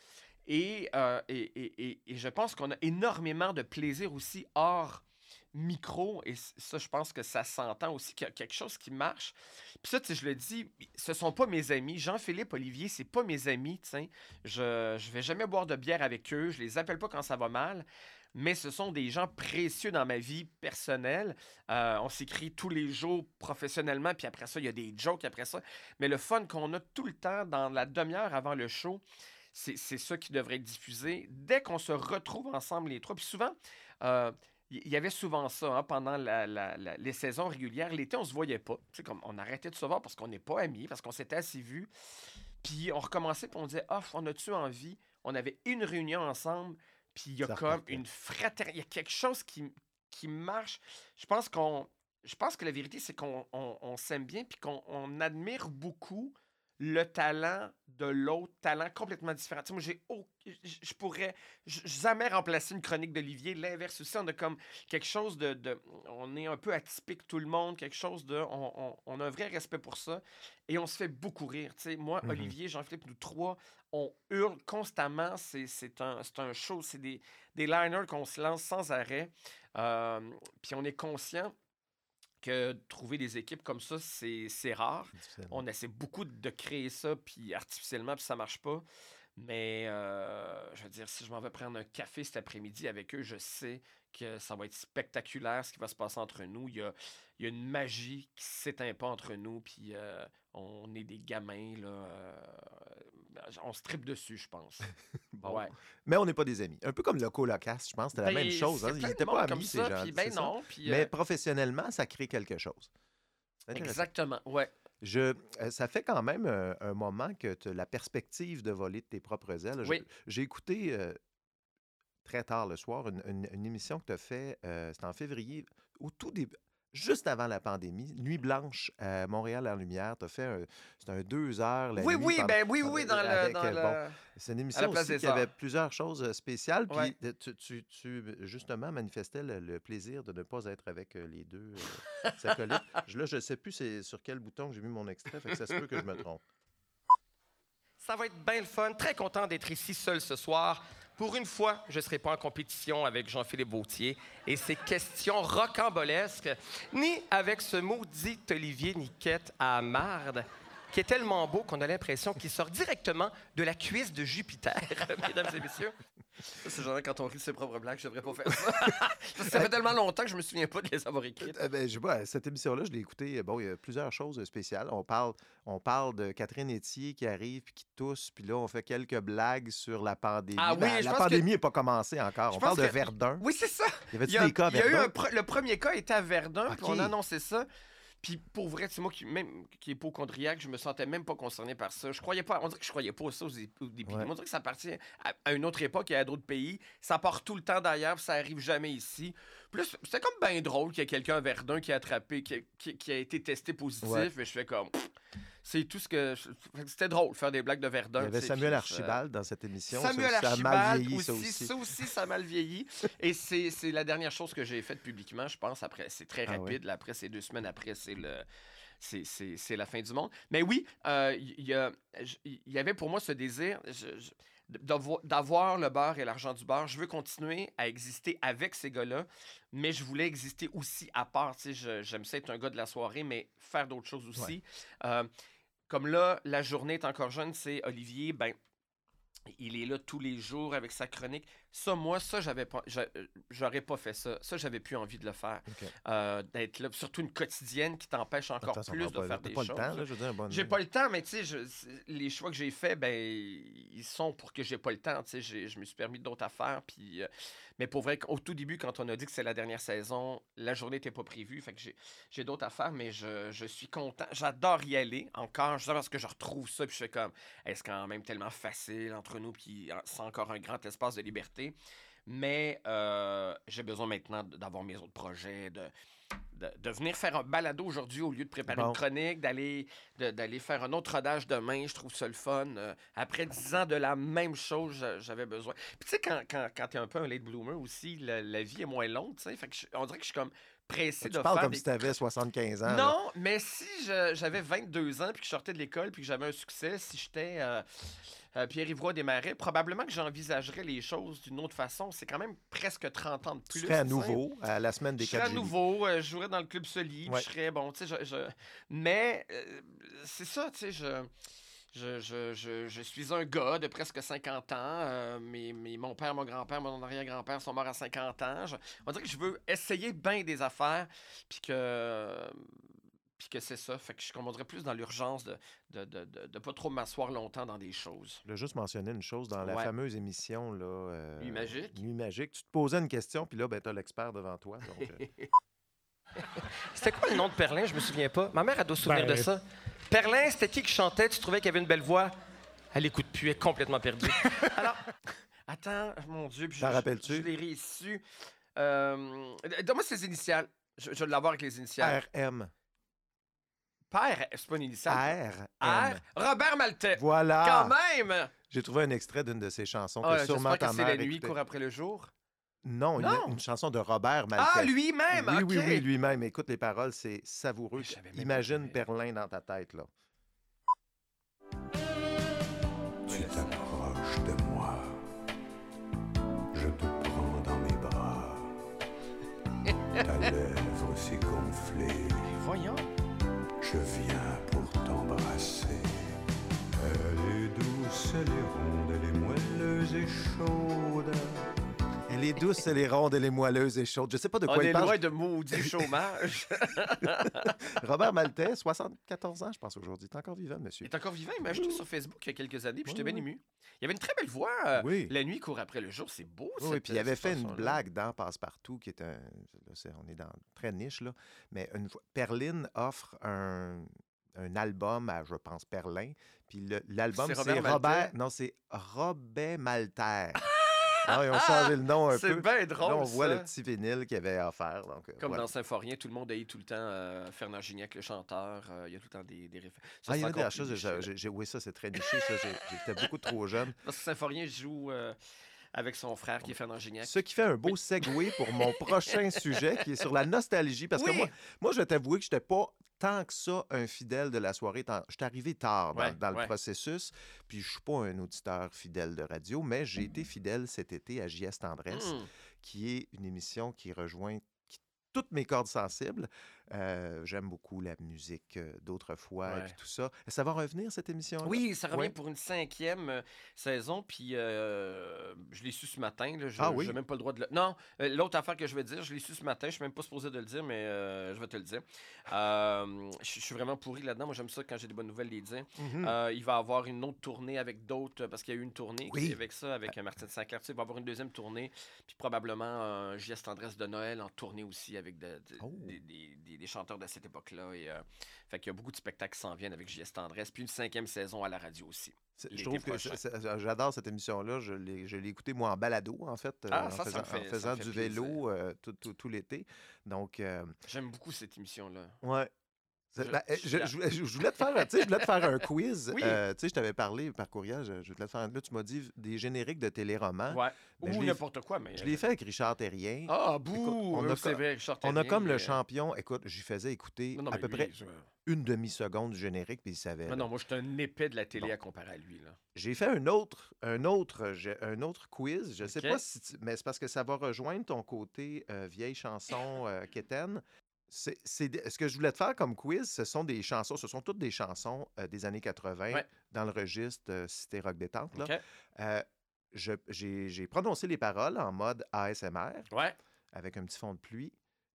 Et, euh, et, et- et- je pense qu'on a énormément de plaisir aussi hors micro. Et ça, je pense que ça s'entend aussi qu'il y a quelque chose qui marche. Puis ça, je le dis, ce sont pas mes amis. Jean-Philippe, Olivier, c'est pas mes amis, tu sais. Je, je vais jamais boire de bière avec eux. Je les appelle pas quand ça va mal. Mais ce sont des gens précieux dans ma vie personnelle. Euh, on s'écrit tous les jours professionnellement, puis après ça, il y a des jokes après ça. Mais le fun qu'on a tout le temps dans la demi-heure avant le show, c'est ça qui devrait être diffusé. Dès qu'on se retrouve ensemble les trois, puis souvent, euh, il y, y avait souvent ça hein, pendant les saisons régulières. L'été, on se voyait pas. Comme on arrêtait de se voir parce qu'on n'est pas amis, parce qu'on s'était assez vus. Puis on recommençait, puis on disait, ah, on a-tu envie? On avait une réunion ensemble, puis il y a Ça comme une fraternité. Il y a quelque chose qui, qui marche. Je pense qu'on. Je pense que la vérité, c'est qu'on on- on s'aime bien, puis qu'on on admire beaucoup le talent de l'autre, talent complètement différent. Tu sais, moi, j'ai je pourrais jamais remplacer une chronique d'Olivier. L'inverse aussi, on a comme quelque chose de, de- On est un peu atypique, tout le monde, quelque chose de. On, on- on a un vrai respect pour ça. Et on se fait beaucoup rire. Tu sais, moi, Mhm. Olivier, Jean-Philippe, nous trois, on hurle constamment. C'est c'est un, c'est un show, c'est des, des liners qu'on se lance sans arrêt. Euh, Puis on est conscient que trouver des équipes comme ça, c'est c'est rare. On essaie beaucoup de créer ça, puis artificiellement, puis ça marche pas. Mais euh, je veux dire, si je m'en vais prendre un café cet après-midi avec eux, je sais que ça va être spectaculaire ce qui va se passer entre nous. Il y a, il y a une magie qui s'éteint pas entre nous, puis euh, on est des gamins, là. euh, on se tripe dessus, je pense. Bon. Ouais. Mais on n'est pas des amis. Un peu comme le colocasse, je pense. C'était la Ben, même chose. hein. Ils n'étaient pas amis, ces ça, gens. puis ben non, puis, Mais euh, professionnellement, ça crée quelque chose. Exactement, ouais. Je, euh, ça fait quand même euh, un moment que tu as la perspective de voler de tes propres ailes. Oui. J'ai écouté euh, très tard le soir une, une- une émission que tu as fait, euh, c'était en février, au tout début, juste avant la pandémie, Nuit blanche à Montréal en lumière. Tu as fait un, c'était un deux heures la Oui, nuit oui, pendant- ben oui, oui, dans le. avec, Dans euh, le... bon, c'est une émission aussi qui avait plusieurs choses euh, spéciales. Puis Ouais. tu, tu- tu, justement, manifestais le, le plaisir de ne pas être avec euh, les deux acolytes. Là, je ne sais plus c'est sur quel bouton que j'ai mis mon extrait, fait que ça se peut que je me trompe. Ça va être bien le fun. Très content d'être ici seul ce soir. Pour une fois, je ne serai pas en compétition avec Jean-Philippe Vautier et ses questions rocambolesques, ni avec ce maudit Olivier Niquette à marde, qui est tellement beau qu'on a l'impression qu'il sort directement de la cuisse de Jupiter, mesdames et messieurs. C'est genre quand on rit de ses propres blagues, je devrais pas faire ça. Parce que ça fait tellement longtemps que je me souviens pas de les avoir écrites. Euh, ben, je sais pas, cette émission-là, je l'ai écoutée. Bon, il y a plusieurs choses spéciales. On parle, on parle de Catherine Etier qui arrive puis qui tousse, puis là, on fait quelques blagues sur la pandémie. Ah oui, Ben, je la pense pandémie n'est pas commencée encore. Je On parle de Verdun. Oui, c'est ça. Y Il y a, des cas à il y a eu un le premier cas était à Verdun, puis on Ok. a annoncé ça. Puis pour vrai, c'est moi qui, même, qui est hypochondriaque, je me sentais même pas concerné par ça. Je croyais pas, on dirait que je croyais pas ça au, dé- au début. Ouais. On dirait que ça appartient à, à une autre époque et à d'autres pays. Ça part tout le temps d'ailleurs, ça arrive jamais ici. Plus, c'était comme bien drôle qu'il y ait quelqu'un à Verdun qui a attrapé, qui, a- qui- qui a été testé positif, Ouais. mais je fais comme. pff, C'est tout ce que. C'était drôle, faire des blagues de Verdun. Il y avait Samuel puis Archibald dans cette émission. Samuel ça, ça a Archibald mal vieilli, aussi, ça aussi. ça aussi, ça a mal vieilli. Et c'est la dernière chose que j'ai faite publiquement, je pense. Après, c'est très Ah ouais? rapide. Après, c'est deux semaines après, c'est le. c'est- la fin du monde. Mais oui, euh, il y, y avait pour moi ce désir d'avoir le beurre et l'argent du beurre. Je veux continuer à exister avec ces gars-là, mais je voulais exister aussi à part. J'aime ça être un gars de la soirée, mais faire d'autres choses aussi. Euh, comme là, la journée est encore jeune, c'est Olivier, ben, il est là tous les jours avec sa chronique. Ça, moi, ça, j'avais pas, euh, j'aurais pas fait ça. Ça, j'avais plus envie de le faire. Euh, D'être là, surtout une quotidienne qui t'empêche encore plus de pas- faire des pas choses. le temps, là, je veux dire. bonne- J'ai pas le temps, mais tu sais, je- les choix que j'ai faits, ben, ils sont pour que j'ai pas le temps. Tu sais, je me suis permis d'autres affaires. Puis, euh, mais pour vrai, au tout début, quand on a dit que c'est la dernière saison, la journée n'était pas prévue. Fait que j'ai- d'autres affaires, mais je, je suis content. J'adore y aller encore, juste parce que je retrouve ça. Puis je fais comme, est-ce quand même tellement facile entre nous, puis euh, c'est encore un grand espace de liberté. Mais euh, j'ai besoin maintenant d'avoir mes autres projets, de, de, de venir faire un balado aujourd'hui au lieu de préparer Bon. une chronique, d'aller d'aller faire un autre rodage demain. Je trouve ça le fun. Euh, après dix ans de la même chose, j'a- j'avais besoin. Puis tu sais, quand, quand, quand tu es un peu un late bloomer aussi, la, la vie est moins longue. tu sais. Fait que je- on dirait que je suis comme pressé Tu de parles faire comme des si tu avais 75 ans. là. non, mais si je- j'avais 22 ans puis que je sortais de l'école puis que j'avais un succès, si j'étais euh, euh, Pierre-Yves des Marais, probablement que j'envisagerais les choses d'une autre façon. C'est quand même presque 30 ans de plus. serais à nouveau à la semaine des Je serais à 4 nouveau, euh, je jouerais dans le club Soli, Ouais. je serais bon, tu sais, je, je- mais euh, c'est ça, tu sais, je, je, je, je, je suis un gars de presque 50 ans, euh, mais, mais mon père, mon grand-père, mon arrière-grand-père sont morts à 50 ans. Je- on dirait que je veux essayer bien des affaires, puis que puis que c'est ça, fait que je dirait plus dans l'urgence de de, de, de, de pas trop m'asseoir longtemps dans des choses. Je voulais juste mentionner une chose dans la Ouais. fameuse émission là, euh, Nuit magique? Nuit magique. Tu te posais une question, puis là, ben, tu as l'expert devant toi. donc, euh, C'était quoi le nom de Perlin? Je me souviens pas. Ma mère a doit se souvenir Ben, de ça. Perlin, c'était qui qui chantait? Tu trouvais qu'il avait une belle voix? Elle écoute plus, elle est complètement perdue. Alors, attends, mon Dieu. puis je- T'en je- rappelles-tu? Je, l'ai réussi. Euh, Donne-moi ses initiales. Je, je vais l'avoir avec les initiales. RM. Père, c'est pas une initiale. R. R. Robert Maltais. Voilà. Quand même! J'ai trouvé un extrait d'une de ses chansons Ah, que sûrement J'espère ta c'est la nuit court après le jour. Non, une, Non. une chanson de Robert Maltais. Ah, lui-même! Oui, oui, oui, lui-même. Écoute les paroles, c'est savoureux. Imagine Perlin dans ta tête, là. Tu t'approches de moi. Je te prends dans mes bras. Ta lèvre s'est gonflée. Voyons. Je viens pour t'embrasser. Elle est douce, elle est ronde, elle est douces, les rondes et les moelleuses et chaudes. Je sais pas de On quoi il est parle. loin de maudit chômage. Robert Maltais, 74 ans, je pense, aujourd'hui. Il est encore vivant, Il monsieur. est encore vivant. Il m'a ajouté sur Facebook il y a quelques années, puis j'étais bien ému. Il avait une très belle voix. euh, Oui. La nuit court après le jour, c'est beau. Oui, cette- puis il avait fait une blague dans Passe-Partout qui est un. on est dans très niche, là. Mais une Perline offre un, un album à, je pense, Perlin. Puis l'album, C'est Robert Robert. Maltais? Non, c'est Robert Malter. Ah, ils ont changé le nom un C'est peu. bien drôle. Là, on voit ça. le petit vinyle qu'il avait offert. Donc, euh, Comme voilà. dans Symphorien, tout le monde haït tout le temps euh, Fernand Gignac, le chanteur. euh, il y a tout le temps des, des références. Ça, Ah, il y c'est a des choses. Oui, ça, c'est très niché. J'étais beaucoup trop jeune. Parce que Symphorien joue euh, avec son frère qui est Fernand Gignac. Ce qui fait un beau segue pour mon prochain sujet qui est sur la nostalgie. Parce Oui. que moi, moi, je vais t'avouer que je n'étais pas tant que ça un fidèle de la soirée. Je suis arrivé tard dans, Ouais, dans le ouais. processus. Puis je suis pas un auditeur fidèle de radio, mais j'ai été fidèle cet été à JS Tendresse, Hmm. qui est une émission qui rejoint toutes mes cordes sensibles. Euh, J'aime beaucoup la musique d'autrefois et Ouais. puis tout ça. Ça va revenir, cette émission Oui, ça revient Ouais. pour une cinquième euh, saison, puis je l'ai su ce matin. Là, je Ah oui? n'ai même pas le droit de le... Non, l'autre affaire que je vais dire, je l'ai su ce matin, je suis même pas supposé de le dire, mais je vais te le dire. Je suis vraiment pourri là-dedans. Moi, j'aime ça quand j'ai des bonnes nouvelles les dire. Euh, il va avoir une autre tournée avec d'autres, parce qu'il y a eu une tournée Oui. avec ça, avec euh, Martine Sinclair. Il va avoir une deuxième tournée, puis probablement un JS Tendresse de Noël en tournée aussi avec de- de- Oh. des, des- des- des chanteurs de cette époque-là. Et, euh, fait qu'il y a beaucoup de spectacles qui s'en viennent avec JS Tendresse, puis une cinquième saison à la radio aussi. Je trouve que c'est- j'adore cette émission-là. Je l'ai je l'ai écoutée, moi, en balado, en fait, euh, Ah, en ça, faisant, me fait- en ça faisant fait du plaisir. vélo euh, tout, tout- tout l'été. Donc, euh, J'aime beaucoup cette émission-là. ouais. Je- ben, je voulais- te faire, sais, je voulais te faire un quiz. Oui. Euh, tu sais, je t'avais parlé par courriel. Je, je voulais te faire. Là, tu m'as dit des génériques de téléromans. Ouais. Ben, Ou n'importe quoi, mais. Je l'ai fait avec Richard Terrien. Ah, bouh! on a euh, c'est co- vrai, Richard On a Terrien, comme le est- champion. Écoute, j'y faisais écouter Non, non, à peu lui, près une demi-seconde du générique, puis il savait. Non, moi, je suis un épais de la télé Bon. à comparer à lui. Là. J'ai fait un autre, un autre, un autre quiz. Je sais Ok. pas si, tu- mais c'est parce que ça va rejoindre ton côté euh, vieille chanson euh, quétaine. C'est, c'est des- ce que je voulais te faire comme quiz, ce sont des chansons, ce sont toutes des chansons euh, des années 80 Ouais. dans le registre euh, Cité Rock Détente. là. Euh, je- j'ai, j'ai prononcé les paroles en mode ASMR Ouais. avec un petit fond de pluie.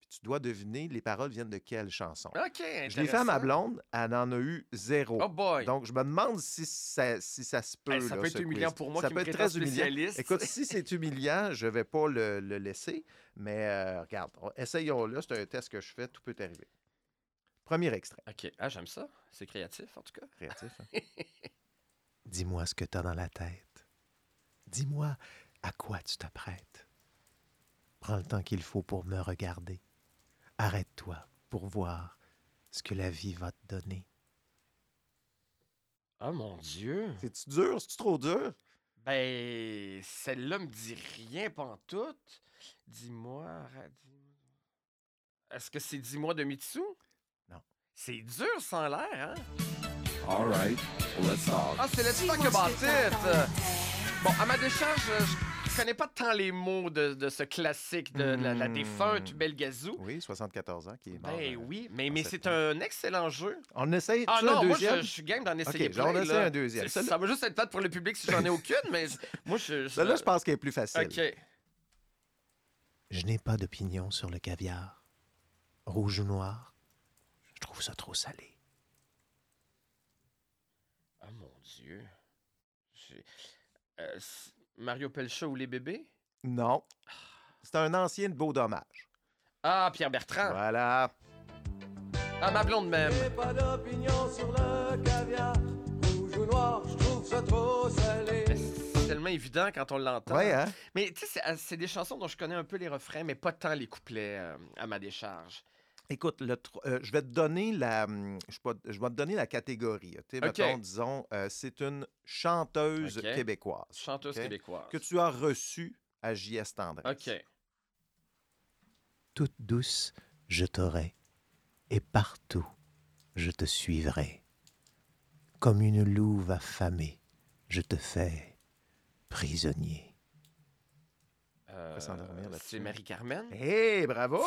Puis tu dois deviner les paroles viennent de quelle chanson. OK. je l'ai fait à ma blonde, elle en a eu zéro. Oh boy! Donc, je me demande si ça, si ça se peut. Hey, ça là, peut être humiliant quiz. pour moi Ça qui peut me être très humiliant. spécialiste. Écoute, si c'est humiliant, je vais pas le, le laisser. Mais euh, regarde, on- essayons-le. C'est un test que je fais. Tout peut arriver. Premier extrait. OK. Ah, j'aime ça. C'est créatif, en tout cas. Créatif. hein? Dis-moi ce que tu as dans la tête. Dis-moi à quoi tu t'apprêtes. Prends le temps qu'il faut pour me regarder. Arrête-toi pour voir ce que la vie va te donner. Oh mon Dieu! C'est-tu dur? C'est-tu trop dur? Ben, celle-là me dit rien pantoute. Dis-moi. Est-ce que c'est Dis-moi de Mitsu? Non. C'est dur sans l'air, hein? All right, let's talk. Ah, c'est le stock de bâtisse! Bon, à ma décharge, euh, je connais pas tant les mots de, de ce classique de la, la Hmm. défunte Belgazou. Oui, 74 ans qui est mort. Ben euh, oui, mais, mais c'est un excellent jeu. On essaye Ah non, un moi, je, deuxième? je suis game d'en essayer Ok, j'en plein, essaie là. un deuxième. Ça va juste être plate pour le public si j'en ai aucune, mais moi, je... Celle-là, je pense qu'elle est plus facile. OK. Je n'ai pas d'opinion sur le caviar. Rouge ou noir, je trouve ça trop salé. Ah, mon Dieu. Euh, Mario Pelcha ou les bébés? Non. C'est un ancien de beau dommage. Ah, Pierre Bertrand. Voilà. Ah, ma blonde même. J'ai pas d'opinion sur le caviar. Rouge ou noir, je trouve ça trop salé. Mais C'est tellement évident quand on l'entend. Ouais, hein? Mais tu sais, c'est- euh, c'est des chansons dont je connais un peu les refrains, mais pas tant les couplets euh, à ma décharge. Écoute, le euh, je vais te donner la, hum, je, sais pas, je vais te donner la catégorie. Mettons, disons, euh, c'est une chanteuse québécoise Chanteuse OK? québécoise. que tu as reçue à JS Tendresse. OK. Toute douce, je t'aurai, et partout, je te suivrai. Comme une louve affamée, je te fais prisonnier. Euh, s'endormir là-dessus. c'est Marie-Carmen. Hé, bravo!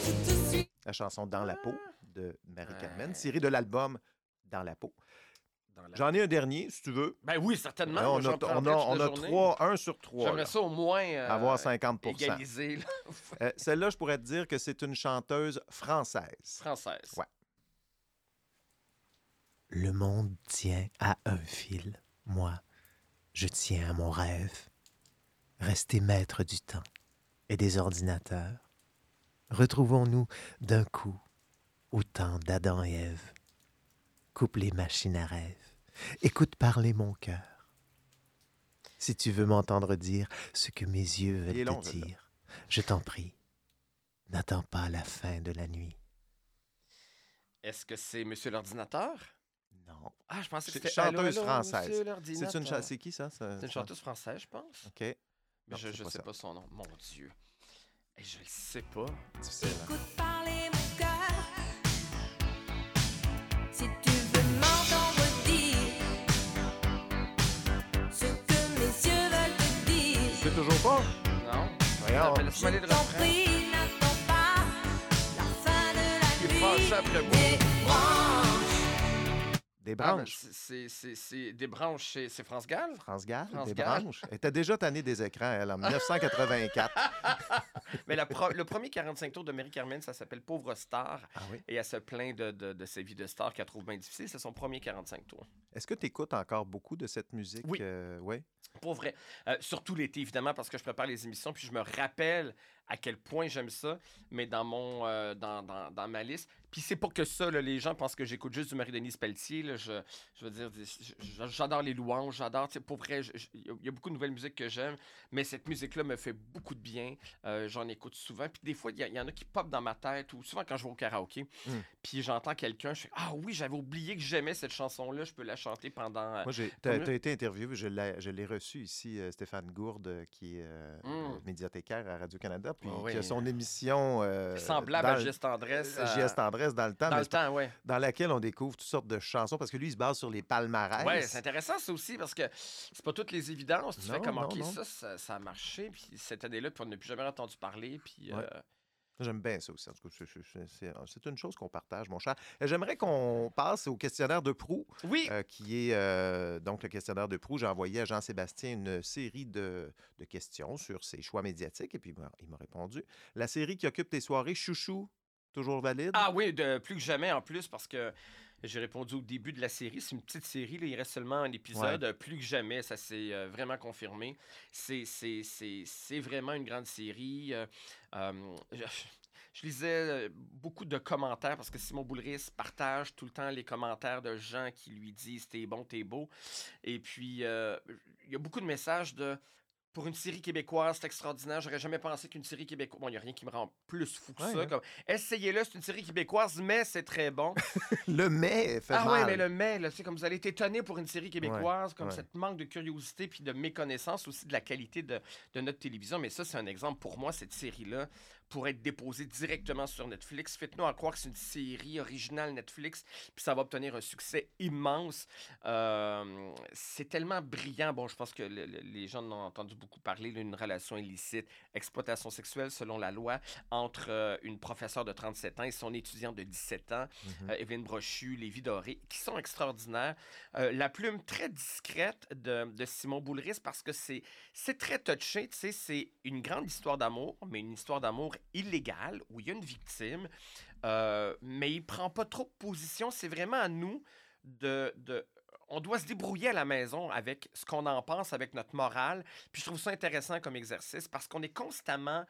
Je te suis. La chanson Dans la peau de Marie-Carmen, tirée de l'album Dans la peau. J'en ai un dernier, si tu veux. Ben oui, certainement. On a, on a, on sur trois. J'aimerais ça au moins euh, Avoir 50 égaliser. Euh, Celle-là, je pourrais te dire que c'est une chanteuse française. Française. Ouais. Le monde tient à un fil. Moi, je tiens à mon rêve. Rester maître du temps et des ordinateurs. Retrouvons-nous d'un coup au temps d'Adam et Ève. Coupe les machines à rêve. Écoute parler mon cœur. Si tu veux m'entendre dire ce que mes yeux veulent long, te dire, je t'en prie, n'attends pas la fin de la nuit. Est-ce que c'est Monsieur l'ordinateur? Non. Ah, je pensais que C'est c'était chanteuse allô, française. C'est une cha- c'est qui ça? ça- C'est une chanteuse française, je pense. OK. Mais Non, je ne pas sais ça. pas son nom. Mon Dieu. Et je le sais pas. Difficile. hein? Écoute parler mon cœur. Si tu veux m'entendre dire ce que mes yeux veulent te dire, C'est toujours pas? Non? Voyons. Je le t'en refrain. prie, n'attends pas la fin de Il est la nuit. fâché après moi. Des branches. Ah, ben, branches. c'est- c'est- des branches, c'est France Gall? France Gall, France des Gall. branches. Elle était déjà tannée des écrans, elle, en 1984. Mais la pro- le premier 45 tours de Marie-Carmen, ça s'appelle Pauvre Star. ah oui? Et elle se plaint de, de, de ses vies de star qu'elle trouve bien difficiles. C'est son premier 45 tours. Est-ce que tu écoutes encore beaucoup de cette musique? Oui. euh, ouais? Pour vrai. Euh, surtout l'été, évidemment, parce que je prépare les émissions, puis je me rappelle à quel point j'aime ça, mais dans mon euh, dans, dans, dans ma liste. Puis c'est pas que ça, là, les gens pensent que j'écoute juste du Marie-Denise Pelletier. là. je, je veux dire, j'adore les louanges, j'adore, pour vrai, il y a- beaucoup de nouvelles musiques que j'aime, mais cette musique-là me fait beaucoup de bien. Euh, J'en écoute souvent. Puis des fois, il y, en a qui pop dans ma tête, ou souvent quand je vais au karaoké, Mm. puis j'entends quelqu'un, je fais Ah oui, j'avais oublié que j'aimais cette chanson-là, je peux la chanter pendant. euh, Moi, t'as, t'as été interviewé, je l'ai, je l'ai reçu ici, euh, Stéphane Gourde, qui est euh, Mm. euh, médiathécaire à Radio-Canada, puis Ah oui, qui a son euh, émission... euh, semblable dans à Geste Tendresse. euh. Tendresse dans le temps, Dans le temps, ouais. dans laquelle on découvre toutes sortes de chansons, parce que lui, il se base sur les palmarès. Ouais, c'est intéressant ça aussi parce que c'est pas toutes les évidences. Tu fais Non, comme non, OK, non. ça, ça, ça a marché, puis cette année-là, puis on n'a plus jamais entendu parler, puis Ouais. euh, J'aime bien ça aussi. En tout cas, c'est- c'est- une chose qu'on partage, mon cher. Euh, J'aimerais qu'on passe au questionnaire de Proux. oui, euh, qui est euh, donc le questionnaire de Proux. J'ai envoyé à Jean-Sébastien une série de, de questions sur ses choix médiatiques et puis il m'a- il m'a répondu. La série qui occupe tes soirées, Chouchou, toujours valide? ah oui, de plus que jamais en plus parce que j'ai répondu au début de la série. C'est une petite série, là, il reste seulement un épisode. Euh, Plus que jamais, ça s'est euh, vraiment confirmé. C'est- vraiment une grande série. Euh, euh, je, je lisais beaucoup de commentaires parce que Simon Boulris partage tout le temps les commentaires de gens qui lui disent t'es bon, t'es beau. Et puis, il y a beaucoup de messages de pour une série québécoise, c'est extraordinaire. J'aurais jamais pensé qu'une série québécoise. Bon, il n'y a rien qui me rend plus fou que Ouais, ça. Comme, Essayez-le, c'est une série québécoise, mais c'est très bon. Le mais fait ah mal. ouais, mais le mais, là, tu sais, comme vous allez être étonné pour une série québécoise, comme cette manque de curiosité puis de méconnaissance aussi de la qualité de, de notre télévision. Mais ça, c'est un exemple pour moi, cette série-là, pour être déposée directement sur Netflix. Faites-nous en croire que c'est une série originale Netflix, puis ça va obtenir un succès immense. Euh, c'est tellement brillant. Bon, je pense que le- le- les gens en ont entendu beaucoup parler d'une relation illicite, exploitation sexuelle selon la loi, entre euh, une professeure de 37 ans et son étudiant de 17 ans, Mhm. euh, Evelyne Brochu, Lévi Doré, qui sont extraordinaires. La plume très discrète de, de Simon Boulris parce que c'est c'est très touché, tu sais, c'est une grande histoire d'amour, mais une histoire d'amour illégale où il y a une victime, euh, mais il prend pas trop de position. C'est vraiment à nous de, de on doit se débrouiller à la maison avec ce qu'on en pense, avec notre morale. Puis je trouve ça intéressant comme exercice parce qu'on est constamment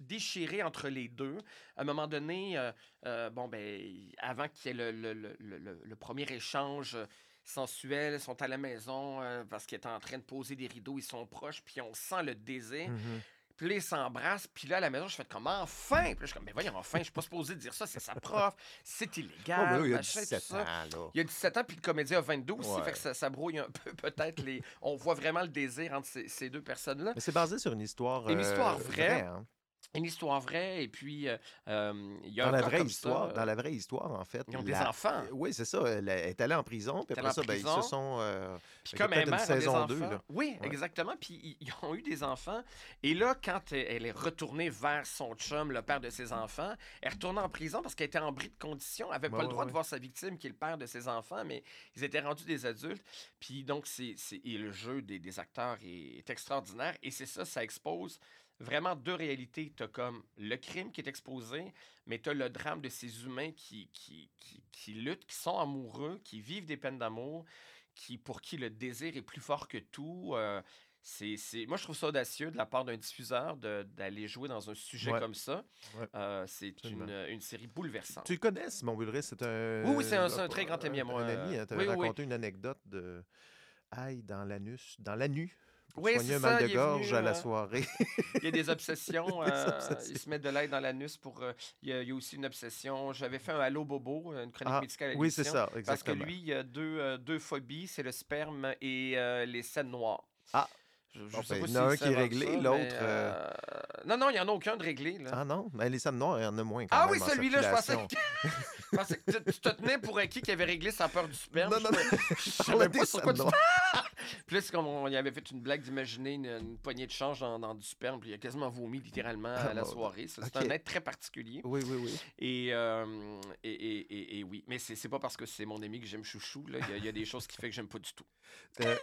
déchiré entre les deux. À un moment donné, euh, euh, bon, ben, avant qu'il y ait le, le- le- le- premier échange sensuel, ils sont à la maison parce qu'ils étaient en train de poser des rideaux, ils sont proches, puis on sent le désir. Mhm. Puis là, ils s'embrassent. Puis là, à la maison, je fais comme enfin. Puis là, je suis comme, mais voyons, enfin, je suis pas supposé dire ça, c'est sa prof, c'est Oh, illégal. ben il y a machin, tout 17 ça. ans, là. Il y a 17 ans, puis le comédien a 22 aussi, Ouais. fait que ça, ça brouille un peu peut-être les... On voit vraiment le désir entre ces, ces deux personnes-là. Mais c'est basé sur une histoire... Une histoire euh, vraie. hein. Une histoire vraie, et puis euh, euh, il y a Dans la vraie histoire, ça, dans la vraie histoire, en fait. Ils ont des enfants. Oui, c'est ça. Elle est allée en prison, puis après ça, ben, ils se sont. euh, Puis comme une saison deux, enfants. là. Oui, Ouais. exactement. Puis ils- ont eu des enfants. Et là, quand elle elle est retournée vers son chum, le père de ses enfants, elle est retournée en prison parce qu'elle était en bris de condition. Elle n'avait Ouais, pas le droit de voir sa victime, qui est le père de ses enfants, mais ils étaient rendus des adultes. Puis donc, c'est, c'est- et le jeu des, des acteurs est, est extraordinaire. Et c'est ça, ça expose vraiment deux réalités. Tu as comme le crime qui est exposé, mais tu as le drame de ces humains qui, qui, qui, qui luttent, qui sont amoureux, qui vivent des peines d'amour, qui, pour qui le désir est plus fort que tout. Euh, c'est, Moi, je trouve ça audacieux de la part d'un diffuseur d'aller jouer dans un sujet Ouais. comme ça. Ouais. Euh, c'est une, une série bouleversante. Tu le connais, Simon Bullery, c'est un. Oui, oui, c'est un- très grand ami à moi, Un ami, hein, t'avais oui, raconté une anecdote de. Aïe, dans l'anus, dans la nuit. Pour Oui, soigner un mal de gorge venu, à la euh, soirée. Il y a des obsessions. Des euh, obsessions. il se met de l'aide dans l'anus pour. euh, il, y a, il y a aussi une obsession. J'avais fait un Allô Bobo, une chronique Ah, médicale à oui, c'est ça, Parce que exactement. lui, il a deux, euh, deux phobies c'est le sperme et les scènes noires. Ah. Je, je Bon, sais ben, pas il y en a un qui est réglé, l'autre, mais, euh, Non, non, il n'y en a aucun de réglé. Là. Ah non, mais les noires, il y en a moins quand Ah même oui, celui-là, je pensais que, je pensais que tu- tu te tenais pour acquis qui avait réglé sa peur du sperme. Non, non, non. Je savais pas sur quoi tu Puis là, c'est comme on y avait fait une blague d'imaginer une, une poignée de change dans, dans du sperme, puis il a quasiment vomi littéralement à Ah, la bon, soirée. C'est un être très particulier. Oui, oui, oui. Et, euh, et, et- et- et oui, mais c'est pas parce que c'est mon ami que j'aime chouchou. là. Il y, a- il y a des choses qui fait que j'aime pas du tout. Euh,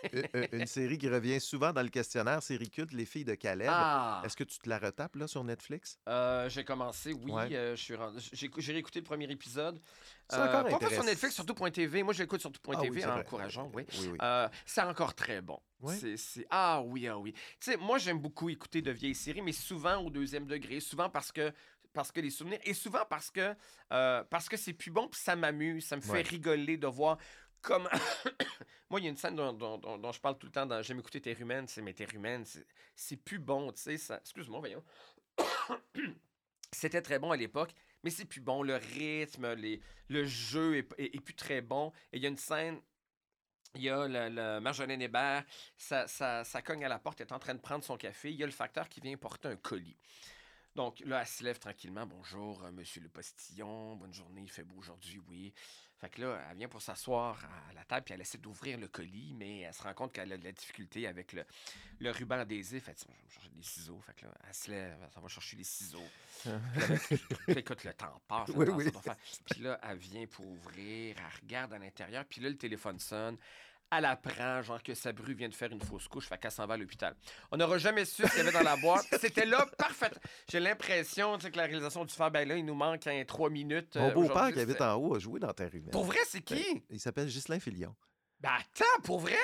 une série qui revient souvent dans le questionnaire, série culte, Les filles de Caleb. Ah! Est-ce que tu te la retapes là sur Netflix? Euh, j'ai commencé, oui. Ouais. euh, j'ai j'ai réécouté le premier épisode. C'est Euh, encore pas, pas sur. Netflix, surtout .tv. Moi, je l'écoute sur Ah oui, encourageant, oui. Oui, oui. Euh, c'est encore très bon. C'est- c'est- Ah oui, ah oui. Tu sais, moi, j'aime beaucoup écouter de vieilles séries, mais souvent au deuxième degré, souvent parce que parce que les souvenirs, et souvent parce que euh, parce que c'est plus bon, puis ça m'amuse, ça me fait rigoler de voir comment... moi, il y a une scène dont, je parle tout le temps dans J'aime écouter Terre humaine, c'est mais Terre c'est- plus bon, tu sais. ça- Excuse-moi, voyons. C'était très bon à l'époque, mais c'est plus bon. Le rythme, le jeu est, plus très bon. Et il y a une scène, il y a le, le Marjolaine Hébert, ça, ça, cogne à la porte, est en train de prendre son café. Il y a le facteur qui vient porter un colis. Donc là, elle se lève tranquillement. Bonjour, euh, monsieur le postillon. Bonne journée, il fait beau aujourd'hui, oui. Fait que là, elle vient pour s'asseoir à la table, puis elle essaie d'ouvrir le colis, mais elle se rend compte qu'elle a de la difficulté avec le, le ruban adhésif. Fait je vais chercher des ciseaux. Fait que là, elle se lève, s'en va chercher les ciseaux. Puis là, puis là, écoute, le temps passe. Oui, oui. ça Puis là, elle vient pour ouvrir, elle regarde à l'intérieur, puis là, le téléphone sonne. Elle apprend, genre, que sa bru vient de faire une fausse couche, fait qu'elle s'en va à l'hôpital. On n'aura jamais su ce qu'il y avait dans la boîte. C'était là, parfait. J'ai l'impression tu sais, que la réalisation du faire, ben là, il nous manque hein, trois minutes. Mon euh, beau-père qui habite en haut a joué dans Terre humaine. Pour vrai, c'est qui? Il s'appelle Ghislain Filion. Ben attends, pour vrai?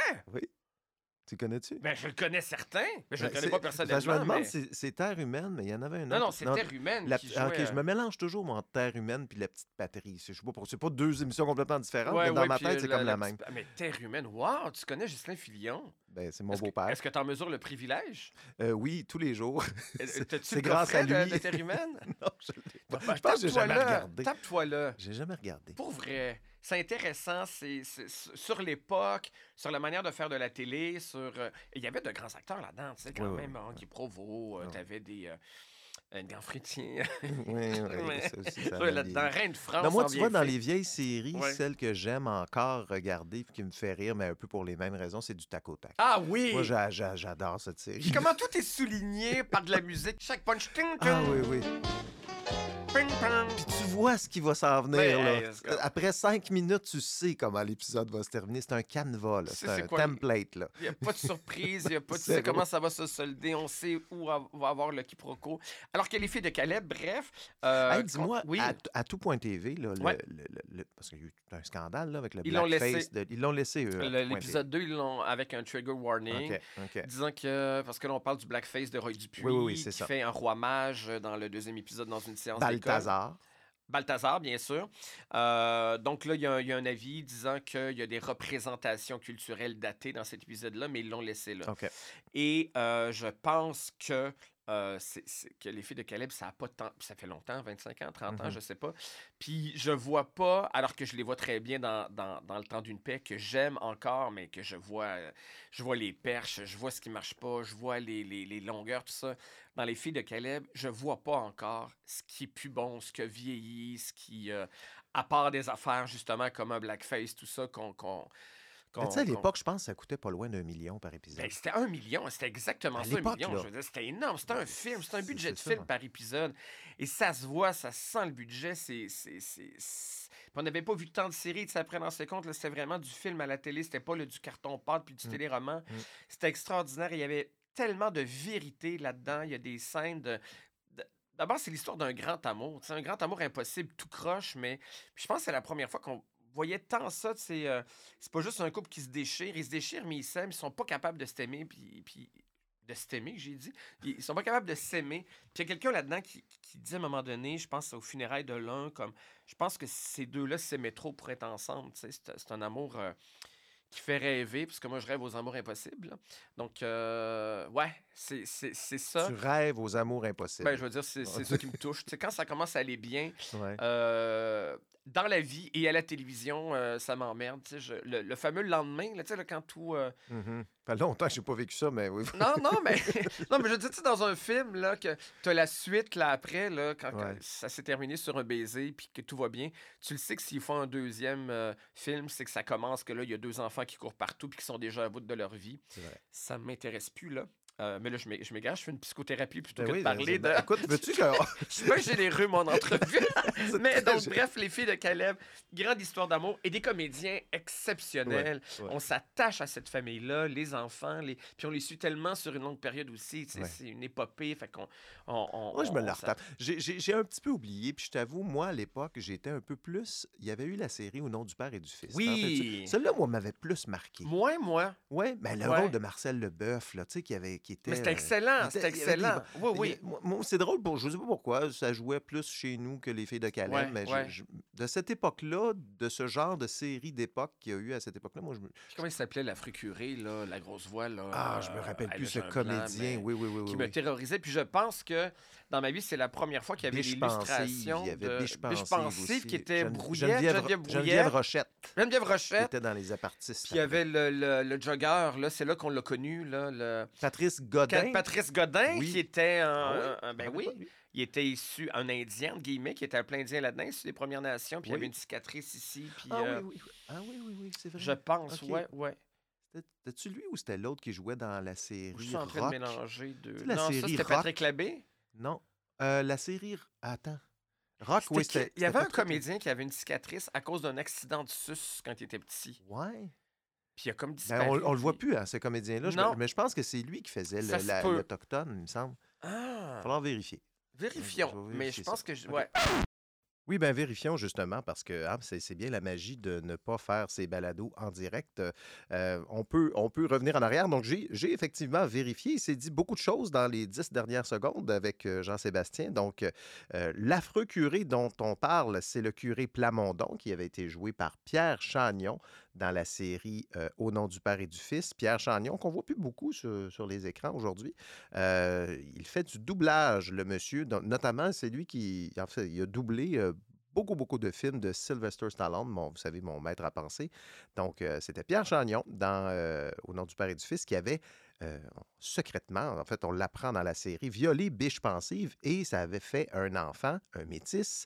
Tu connais-tu? Ben je le connais certain, mais je le Ben, connais pas ben, personnellement. Je me demande, mais- si c'est Terre humaine, mais il y en avait un Non, autre. non, c'est Terre humaine La- qui jouait, ok, je euh, me mélange toujours mon Terre humaine puis la petite patrie. C'est je sais pas c'est pas deux émissions complètement différentes, ouais, mais dans ouais, ma tête, c'est comme la, même. Mais Terre humaine, wow, tu connais Ghislain Filion? Ben, c'est mon beau-père. Est-ce que tu en mesures le privilège? Euh, oui, tous les jours. Euh, C'est- grâce à de- lui. de Terre humaine? non, je l'ai pas. Ben, Je pense que j'ai jamais regardé. Tape-toi là. J'ai jamais regardé. Pour vrai, c'est intéressant. C'est sur l'époque, sur la manière de faire de la télé, sur. euh, Il y avait de grands acteurs là-dedans, tu sais, quand Oui, oui, même. hein, Guy Provo, euh, Ouais. t'avais des. Euh, euh, Gan Frétien. oui, oui, ça aussi, ça là-dedans, vieilli. Reine de France. Non, moi, tu vois, dans les vieilles séries, Ouais. celle que j'aime encore regarder puis qui me fait rire, mais un peu pour les mêmes raisons, c'est du tac au tac. Ah oui! Moi, j'a- j'a- j'adore cette série. Puis comment tout est souligné par de la musique. Chaque punch, ting, ting, Ah oui, oui. Puis tu vois ce qui va s'en venir. Là. hey, Après cinq minutes, tu sais comment l'épisode va se terminer. C'est un canevas, là. C'est un quoi, template. Là. Il n'y a pas de surprise, il a pas, tu sais comment ça va se solder, on sait où va avoir le quiproquo. Alors que les filles de Caleb, bref. euh, Hey, Dis-moi, oui. à, à là, le- Ouais. le- le- le- parce qu'il y a eu tout un scandale là, avec le Ils blackface. de- ils l'ont laissé, eux. L'épisode 2, ils l'ont avec un trigger warning. OK, OK. Disant que, parce que là, on parle du blackface de Roy Dupuis, Oui, oui, qui ça. fait un roi mage dans le deuxième épisode dans une séance. Balthazar. Balthazar, bien sûr. Euh, donc là, il y, a un- il y a un avis disant qu'il y a des représentations culturelles datées dans cet épisode-là, mais ils l'ont laissé là. Et euh, je pense que euh, c'est c'est que les filles de Caleb, ça a pas tant. Ça fait longtemps, 25 ans, 30 ans, Mhm. je sais pas. Puis je vois pas, alors que je les vois très bien dans, dans, dans le temps d'une paix, que j'aime encore, mais que je vois, je vois les perches, je vois ce qui marche pas, je vois les, les, les longueurs, tout ça. Dans les filles de Caleb, je vois pas encore ce qui est plus bon, ce qui a vieilli, ce qui. euh, à part des affaires, justement, comme un blackface, tout ça, qu'on- tu sais, à l'époque, je pense que ça coûtait pas loin d'un million par épisode. ben, c'était un million, c'était exactement À ça, un million. là. Je c'était énorme, c'était un film, c'était un C'est- budget de c'est film ça. par épisode. Et ça se voit, ça sent le budget. C'est, c'est, c'est- c'est- on n'avait pas vu tant de séries, tu sais, après, dans ce compte, là, c'était vraiment du film à la télé, c'était pas le, du carton-pâte puis du Mm. téléroman. Mm. C'était extraordinaire. Il y avait tellement de vérité là-dedans. Il y a des scènes de. D'abord, c'est l'histoire d'un grand amour. sais, un grand amour impossible, tout croche, mais puis je pense que c'est la première fois qu'on voyait tant ça. euh, c'est pas juste un couple qui se déchire. Ils se déchirent, mais ils s'aiment. Ils sont pas capables de s'aimer. Puis, puis de s'aimer, j'ai dit. Ils sont pas capables de s'aimer. Puis il y a quelqu'un là-dedans qui, dit à un moment donné, je pense aux funérailles de l'un, comme je pense que ces deux-là s'aimaient trop pour être ensemble. C'est un amour euh, qui fait rêver, parce que moi, je rêve aux amours impossibles. Donc, euh, ouais, c'est ça. Tu rêves aux amours impossibles. Ben, je veux dire, c'est ça qui me touche. Quand ça commence à aller bien, Ouais. euh, dans la vie et à la télévision, euh, ça m'emmerde. Le, le fameux lendemain, là, quand tout. euh, Mhm. Ça fait longtemps que j'ai pas vécu ça, mais oui. Non, non, mais. non, mais je veux dire, tu dans un film, là, que tu as la suite, là, après, là, quand, ça s'est terminé sur un baiser, puis que tout va bien, tu le sais que s'ils font un deuxième euh, film, c'est que ça commence, que là, il y a deux enfants qui courent partout, puis qui sont déjà à bout de leur vie. Ça ne m'intéresse plus, là. Euh, mais là, je m'é- je m'égare, je fais une psychothérapie plutôt Ben que oui, de parler de. ben, Écoute, veux-tu que. Je suis pas généreux, mon entrevue. Mais donc, bref, les filles de Caleb, grande histoire d'amour et des comédiens exceptionnels. Ouais, ouais. On s'attache à cette famille-là, les enfants, les... puis on les suit tellement sur une longue période aussi. Ouais. C'est une épopée. Fait qu'on. on- on- Moi, je me la retape. J'ai- un petit peu oublié, puis je t'avoue, moi, à l'époque, j'étais un peu plus. Il y avait eu la série Au nom du Père et du Fils. Oui. Celle-là, moi, m'avait plus marqué. Moi, moi. Oui, mais le Ouais. rôle de Marcel Leboeuf, là, tu sais, qui, avait, qui était. Mais c'était euh, excellent. C'était des excellent. Oui, oui. moi- moi, c'est drôle, pour, je ne sais pas pourquoi, ça jouait plus chez nous que les filles de Calais, Ouais, mais je- ouais. je- de cette époque-là, de ce genre de série d'époque qu'il y a eu à cette époque-là, moi, je me... Comment il s'appelait, la curé, là, la grosse voix, là? Ah, je me rappelle elle plus ce comédien. Oui, oui, oui. qui oui, me oui. terrorisait. Puis je pense que dans ma vie, c'est la première fois qu'il y avait l'illustration il y avait de Biche Pensive, qui était Brouillette, Geneviève, Geneviève Rochette, Geneviève qui Rochette. était dans les apartistes. Puis il y avait le, le, le jogger, là, c'est là qu'on l'a connu, là, le... Patrice Godin. Patrice Godin, Oui. qui était un, Ah un- ben me oui, il était issu, un Indien, entre guillemets, qui était un plein Indien là-dedans, issu des Premières Nations, puis il y avait une cicatrice ici, puis Ah euh, oui, oui, oui. Ah oui, oui, oui, c'est vrai. je pense, Ok. ouais, ouais. C'était- C'était-tu lui ou c'était l'autre qui jouait dans la série Je suis en train Rock? de mélanger deux. Tu sais, la non, ça, série c'était Rock? Patrick Labbé. Non. Euh, la série... Attends. Rock, oui, c'était... Il y avait un comédien qui avait une cicatrice à cause d'un accident de sus quand il était petit. Ouais. Puis il a comme Ben, disparu. on, on le voit plus, hein, ce comédien-là. Je mais je pense que c'est lui qui faisait l'autochtone, il me semble. Il Ah, va falloir vérifier. vérifions. Je Mais je pense ça. que je. Ouais. Oui, bien, vérifions justement parce que ah, c'est bien la magie de ne pas faire ces balados en direct. Euh, on, peut, on peut revenir en arrière. Donc, j'ai effectivement vérifié. Il s'est dit beaucoup de choses dans les dix dernières secondes avec Jean-Sébastien. Donc, euh, l'affreux curé dont on parle, c'est le curé Plamondon qui avait été joué par Pierre Chagnon dans la série Au nom du Père et du Fils. Pierre Chagnon, qu'on voit plus beaucoup sur, les écrans aujourd'hui. Il fait du doublage, le monsieur. Notamment, c'est lui qui, en fait, il a doublé beaucoup, beaucoup de films de Sylvester Stallone, mon, vous savez, mon maître à penser. Donc, c'était Pierre Chagnon, dans Au nom du Père et du Fils, qui avait secrètement, en fait, on l'apprend dans la série, violé Biche Pensive et ça avait fait un enfant, un métis,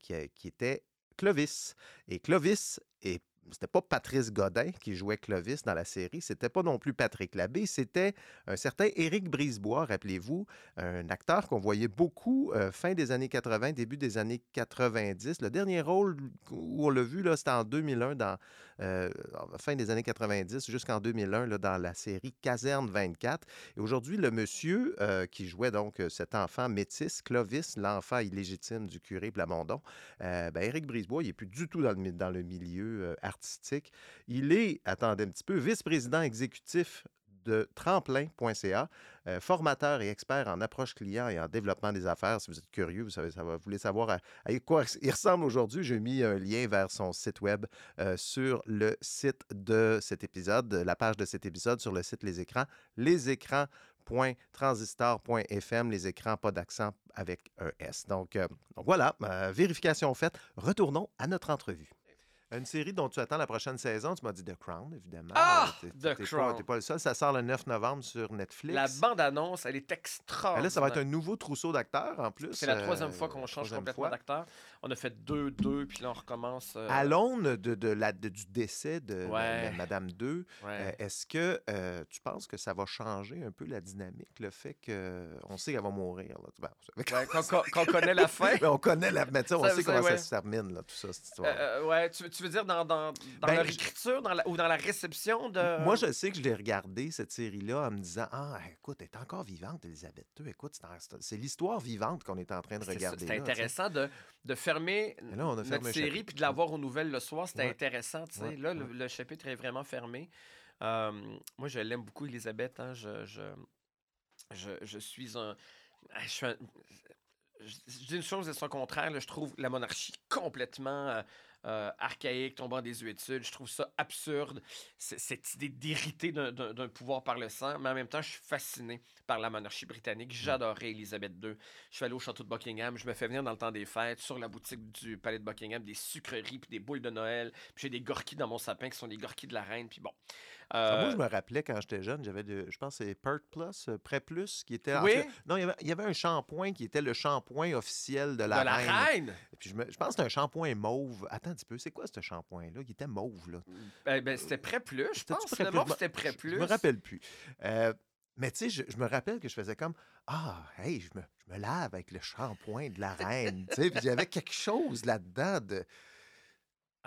qui était Clovis. Et Clovis est c'était pas Patrice Godin qui jouait Clovis dans la série, c'était pas non plus Patrick Labbé, c'était un certain Éric Brisebois, rappelez-vous, un acteur qu'on voyait beaucoup euh, fin des années 80, début des années 90. Le dernier rôle où on l'a vu, c'était en 2001, dans, euh, fin des années 90 jusqu'en 2001, là, dans la série Caserne 24. Et aujourd'hui, le monsieur euh, qui jouait donc euh, cet enfant métis, Clovis, l'enfant illégitime du curé Plamondon, euh, ben, Éric Brisebois, il n'est plus du tout dans le, dans le milieu artistique. Il est, attendez un petit peu, vice-président exécutif de tremplin.ca, euh, formateur et expert en approche client et en développement des affaires. Si vous êtes curieux, vous, savez, voulez savoir à, quoi il ressemble aujourd'hui, j'ai mis un lien vers son site web euh, sur le site de cet épisode, la page de cet épisode sur le site Les Écrans, www.transistor.fm, les écrans pas d'accent avec un S. Donc, euh, voilà, vérification faite. Retournons à notre entrevue. Une série dont tu attends la prochaine saison, tu m'as dit The Crown, évidemment. Ah! T'es- The t'es Crown. Pas, t'es pas le seul. Ça sort le 9 novembre sur Netflix. La bande-annonce, elle est extraordinaire. là, ça va être un nouveau trousseau d'acteurs en plus. C'est la euh, troisième fois qu'on change complètement fois. d'acteur. On a fait deux, deux, puis là, on recommence. euh, À l'aune de, de la, de- du décès de, Ouais. Madame 2, ouais. euh, est-ce que euh, tu penses que ça va changer un peu la dynamique, le fait qu'on sait qu'elle va mourir? Là. Ben, Ouais, qu'on qu'on- qu'on connaît la fin. Mais on connaît la. Mais on Ça- sait comment ça se termine, là, tout ça, cette histoire. Euh, euh, ouais, tu, tu veux dire dans, dans, dans Ben, leur écriture dans la- ou dans la réception de. Moi, je sais que je l'ai regardé, cette série-là, en me disant Ah, écoute, elle est encore vivante, Elisabeth II. Écoute, c'est c'est l'histoire vivante qu'on est en train de C'est regarder. Tu sais. intéressant de, de fermer là, on a fermé notre série puis de la voir aux nouvelles le soir. C'était Ouais. intéressant. tu sais. Ouais, Là, le, ouais. le chapitre est vraiment fermé. Euh, moi, je l'aime beaucoup, Elisabeth. hein. Je, je, je, je suis un. ah, Je suis un- je dis une chose et son contraire. là, je trouve la monarchie complètement euh, euh, archaïque, tombant en désuétude. Je trouve ça absurde. Cette idée d'hériter d'un- pouvoir par le sang. Mais en même temps, je suis fasciné par la monarchie britannique. J'adorais Elisabeth II. Je suis allé au château de Buckingham. Je me fais venir dans le temps des fêtes sur la boutique du palais de Buckingham des sucreries puis des boules de Noël. Puis j'ai des gorkis dans mon sapin qui sont des gorkis de la reine. Puis bon. Moi, Euh, je me rappelais quand j'étais jeune, j'avais, de- je pense c'est Pert Plus, euh, Prêt Plus, qui était. en Oui. cas, non, il y, avait, il y avait un shampoing qui était le shampoing officiel de la de la reine. reine. Et puis je, me- je pense que c'était un shampoing mauve. Attends un petit peu, c'est quoi ce shampoing-là? Il était mauve, là. Ben, ben, c'était prêt plus, je pense. Prêt Plus? c'était prêt je- plus. Je me rappelle plus. Euh, mais tu sais, je, je me rappelle que je faisais comme Ah, hey, je me, je me lave avec le shampoing de la reine. tu sais, puis il y avait quelque chose là-dedans de.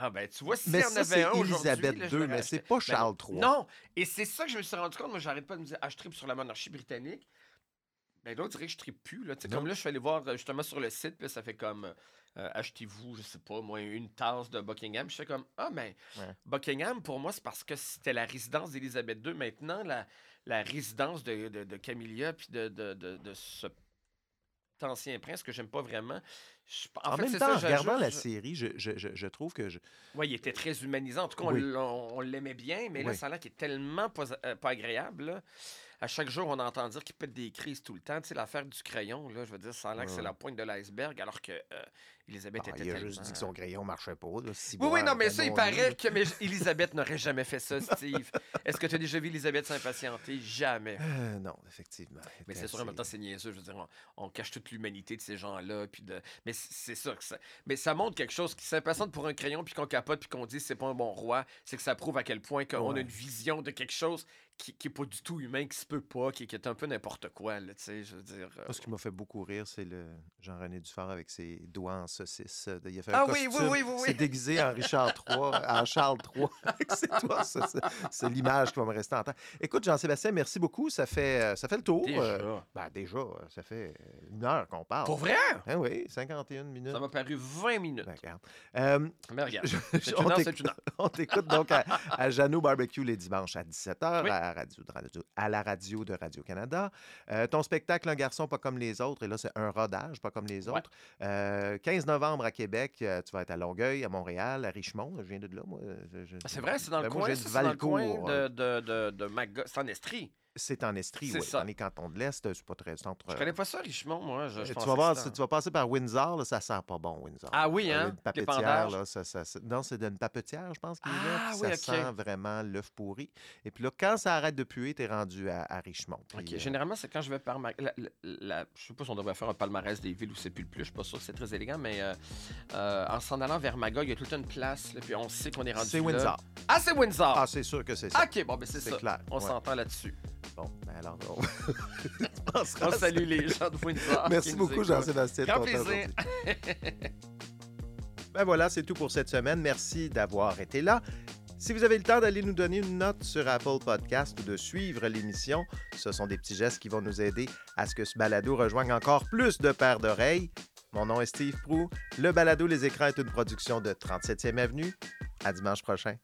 Ah ben, tu vois, s'il mais y en ça, avait c'est un. Elisabeth là, II, mais c'est pas Ben, Charles III. Non, et c'est ça que je me suis rendu compte. Moi, j'arrête pas de me dire, ah, je tripe sur la monarchie britannique. Ben là, on dirait que je tripe plus. Là. Comme là, je suis allé voir euh, justement sur le site, puis ça fait comme, euh, achetez-vous, je sais pas, moi, une tasse de Buckingham. Je fais comme, ah, mais Ouais. Buckingham, pour moi, c'est parce que c'était la résidence d'Élisabeth II. Maintenant, la, la résidence de, de, de Camilla, puis de, de, de, de ce ancien prince que j'aime pas vraiment. Je- En, fait, même temps, ça, en regardant la série, je, je- je- trouve que je, oui, il était très humanisant. En tout cas, on Oui. l- on, on l'aimait bien, mais là, ça a l'air qu'il est tellement pas, euh, pas agréable. là. À chaque jour, on entend dire qu'il pète des crises tout le temps. Tu sais, l'affaire du crayon, là, je veux dire, ça a l'air que c'est la pointe de l'iceberg, alors que euh, Elisabeth Ah, était il a tellement... juste dit que son crayon marchait pas. Là, si Oui, oui, non, mais ça, il paraît que mais Elisabeth n'aurait jamais fait ça, Steve. Est-ce que tu as déjà vu Elisabeth s'impatienter? Jamais. Euh, non, effectivement. Mais c'est sûr, en même temps, c'est niaiseux. Je veux dire, on, on cache toute l'humanité de ces gens-là. Puis de... Mais c'est ça, que ça. Mais ça montre quelque chose qui s'impatiente pour un crayon, puis qu'on capote, puis qu'on dit c'est pas un bon roi. C'est que ça prouve à quel point qu'on a une vision de quelque chose qui, qui est pas du tout humain, qui se peut pas, qui, qui est un peu n'importe quoi. Là, tu sais, je veux dire. euh, ce qui m'a fait beaucoup rire, c'est le Jean-René Dufort avec ses doigts en saucisse. Euh, Il a fait Ah un oui, oui, costume, oui, oui, oui. s'est déguisé en Richard III, en Charles III avec ses doigts. C'est l'image qui va me rester en tête. Écoute, Jean-Sébastien, merci beaucoup. Ça fait, euh, ça fait le tour. Déjà. Euh, ben, déjà, euh, ça fait une heure qu'on parle. Pour vrai? Hein, oui, 51 minutes. Ça m'a paru 20 minutes. Ben, regarde. Euh, Mais regarde. je- on t'écoute- donc à, à Jeannot Barbecue les dimanches à 17h Oui. Radio, de radio- à la radio de Radio-Canada. Euh, ton spectacle Un garçon pas comme les autres, et là, c'est un rodage pas comme les Ouais. autres. Euh, 15 novembre à Québec, euh, tu vas être à Longueuil, à Montréal, à Richemont. Je viens de là, moi. Je- Ah, C'est vrai, c'est dans le Ben, coin. ça, dans le coin de, de, de, de Maga- C'est en Estrie. C'est en Estrie, oui. Dans les cantons de l'Est, c'est pas très centre. Je connais pas ça, Richemont, moi. Je, je Euh, tu, vas voir, tu vas passer par Windsor, là, ça sent pas bon, Windsor. Ah oui, hein? Une papetière, là, ça, ça- non, c'est d'une papetière, je pense qu'il est là. Ah oui, ça sent vraiment l'œuf pourri. Et puis là, quand ça arrête de puer, t'es rendu à, à Richemont. Euh, Généralement, c'est quand je vais par ma... la, la- la- Je sais pas si on devrait faire un palmarès des villes où c'est plus le plus. Je suis pas sûr que c'est très élégant, mais euh, euh, en s'en allant vers Magog, il y a toute une place, là, puis on sait qu'on est rendu c'est. Windsor. Ah, c'est Windsor! Ah, c'est sûr que c'est ça. OK, bon, ben c'est ça. clair. On ouais. s'entend là-dessus. Bon, ben alors, on... On ça. salue les gens de Windsor. Merci beaucoup. Jean-Sébastien. Grand plaisir. Ben voilà, c'est tout pour cette semaine. Merci d'avoir été là. Si vous avez le temps d'aller nous donner une note sur Apple Podcast ou de suivre l'émission, ce sont des petits gestes qui vont nous aider à ce que ce balado rejoigne encore plus de paires d'oreilles. Mon nom est Steve Prou. Le balado Les Écrans est une production de 37e Avenue. À dimanche prochain.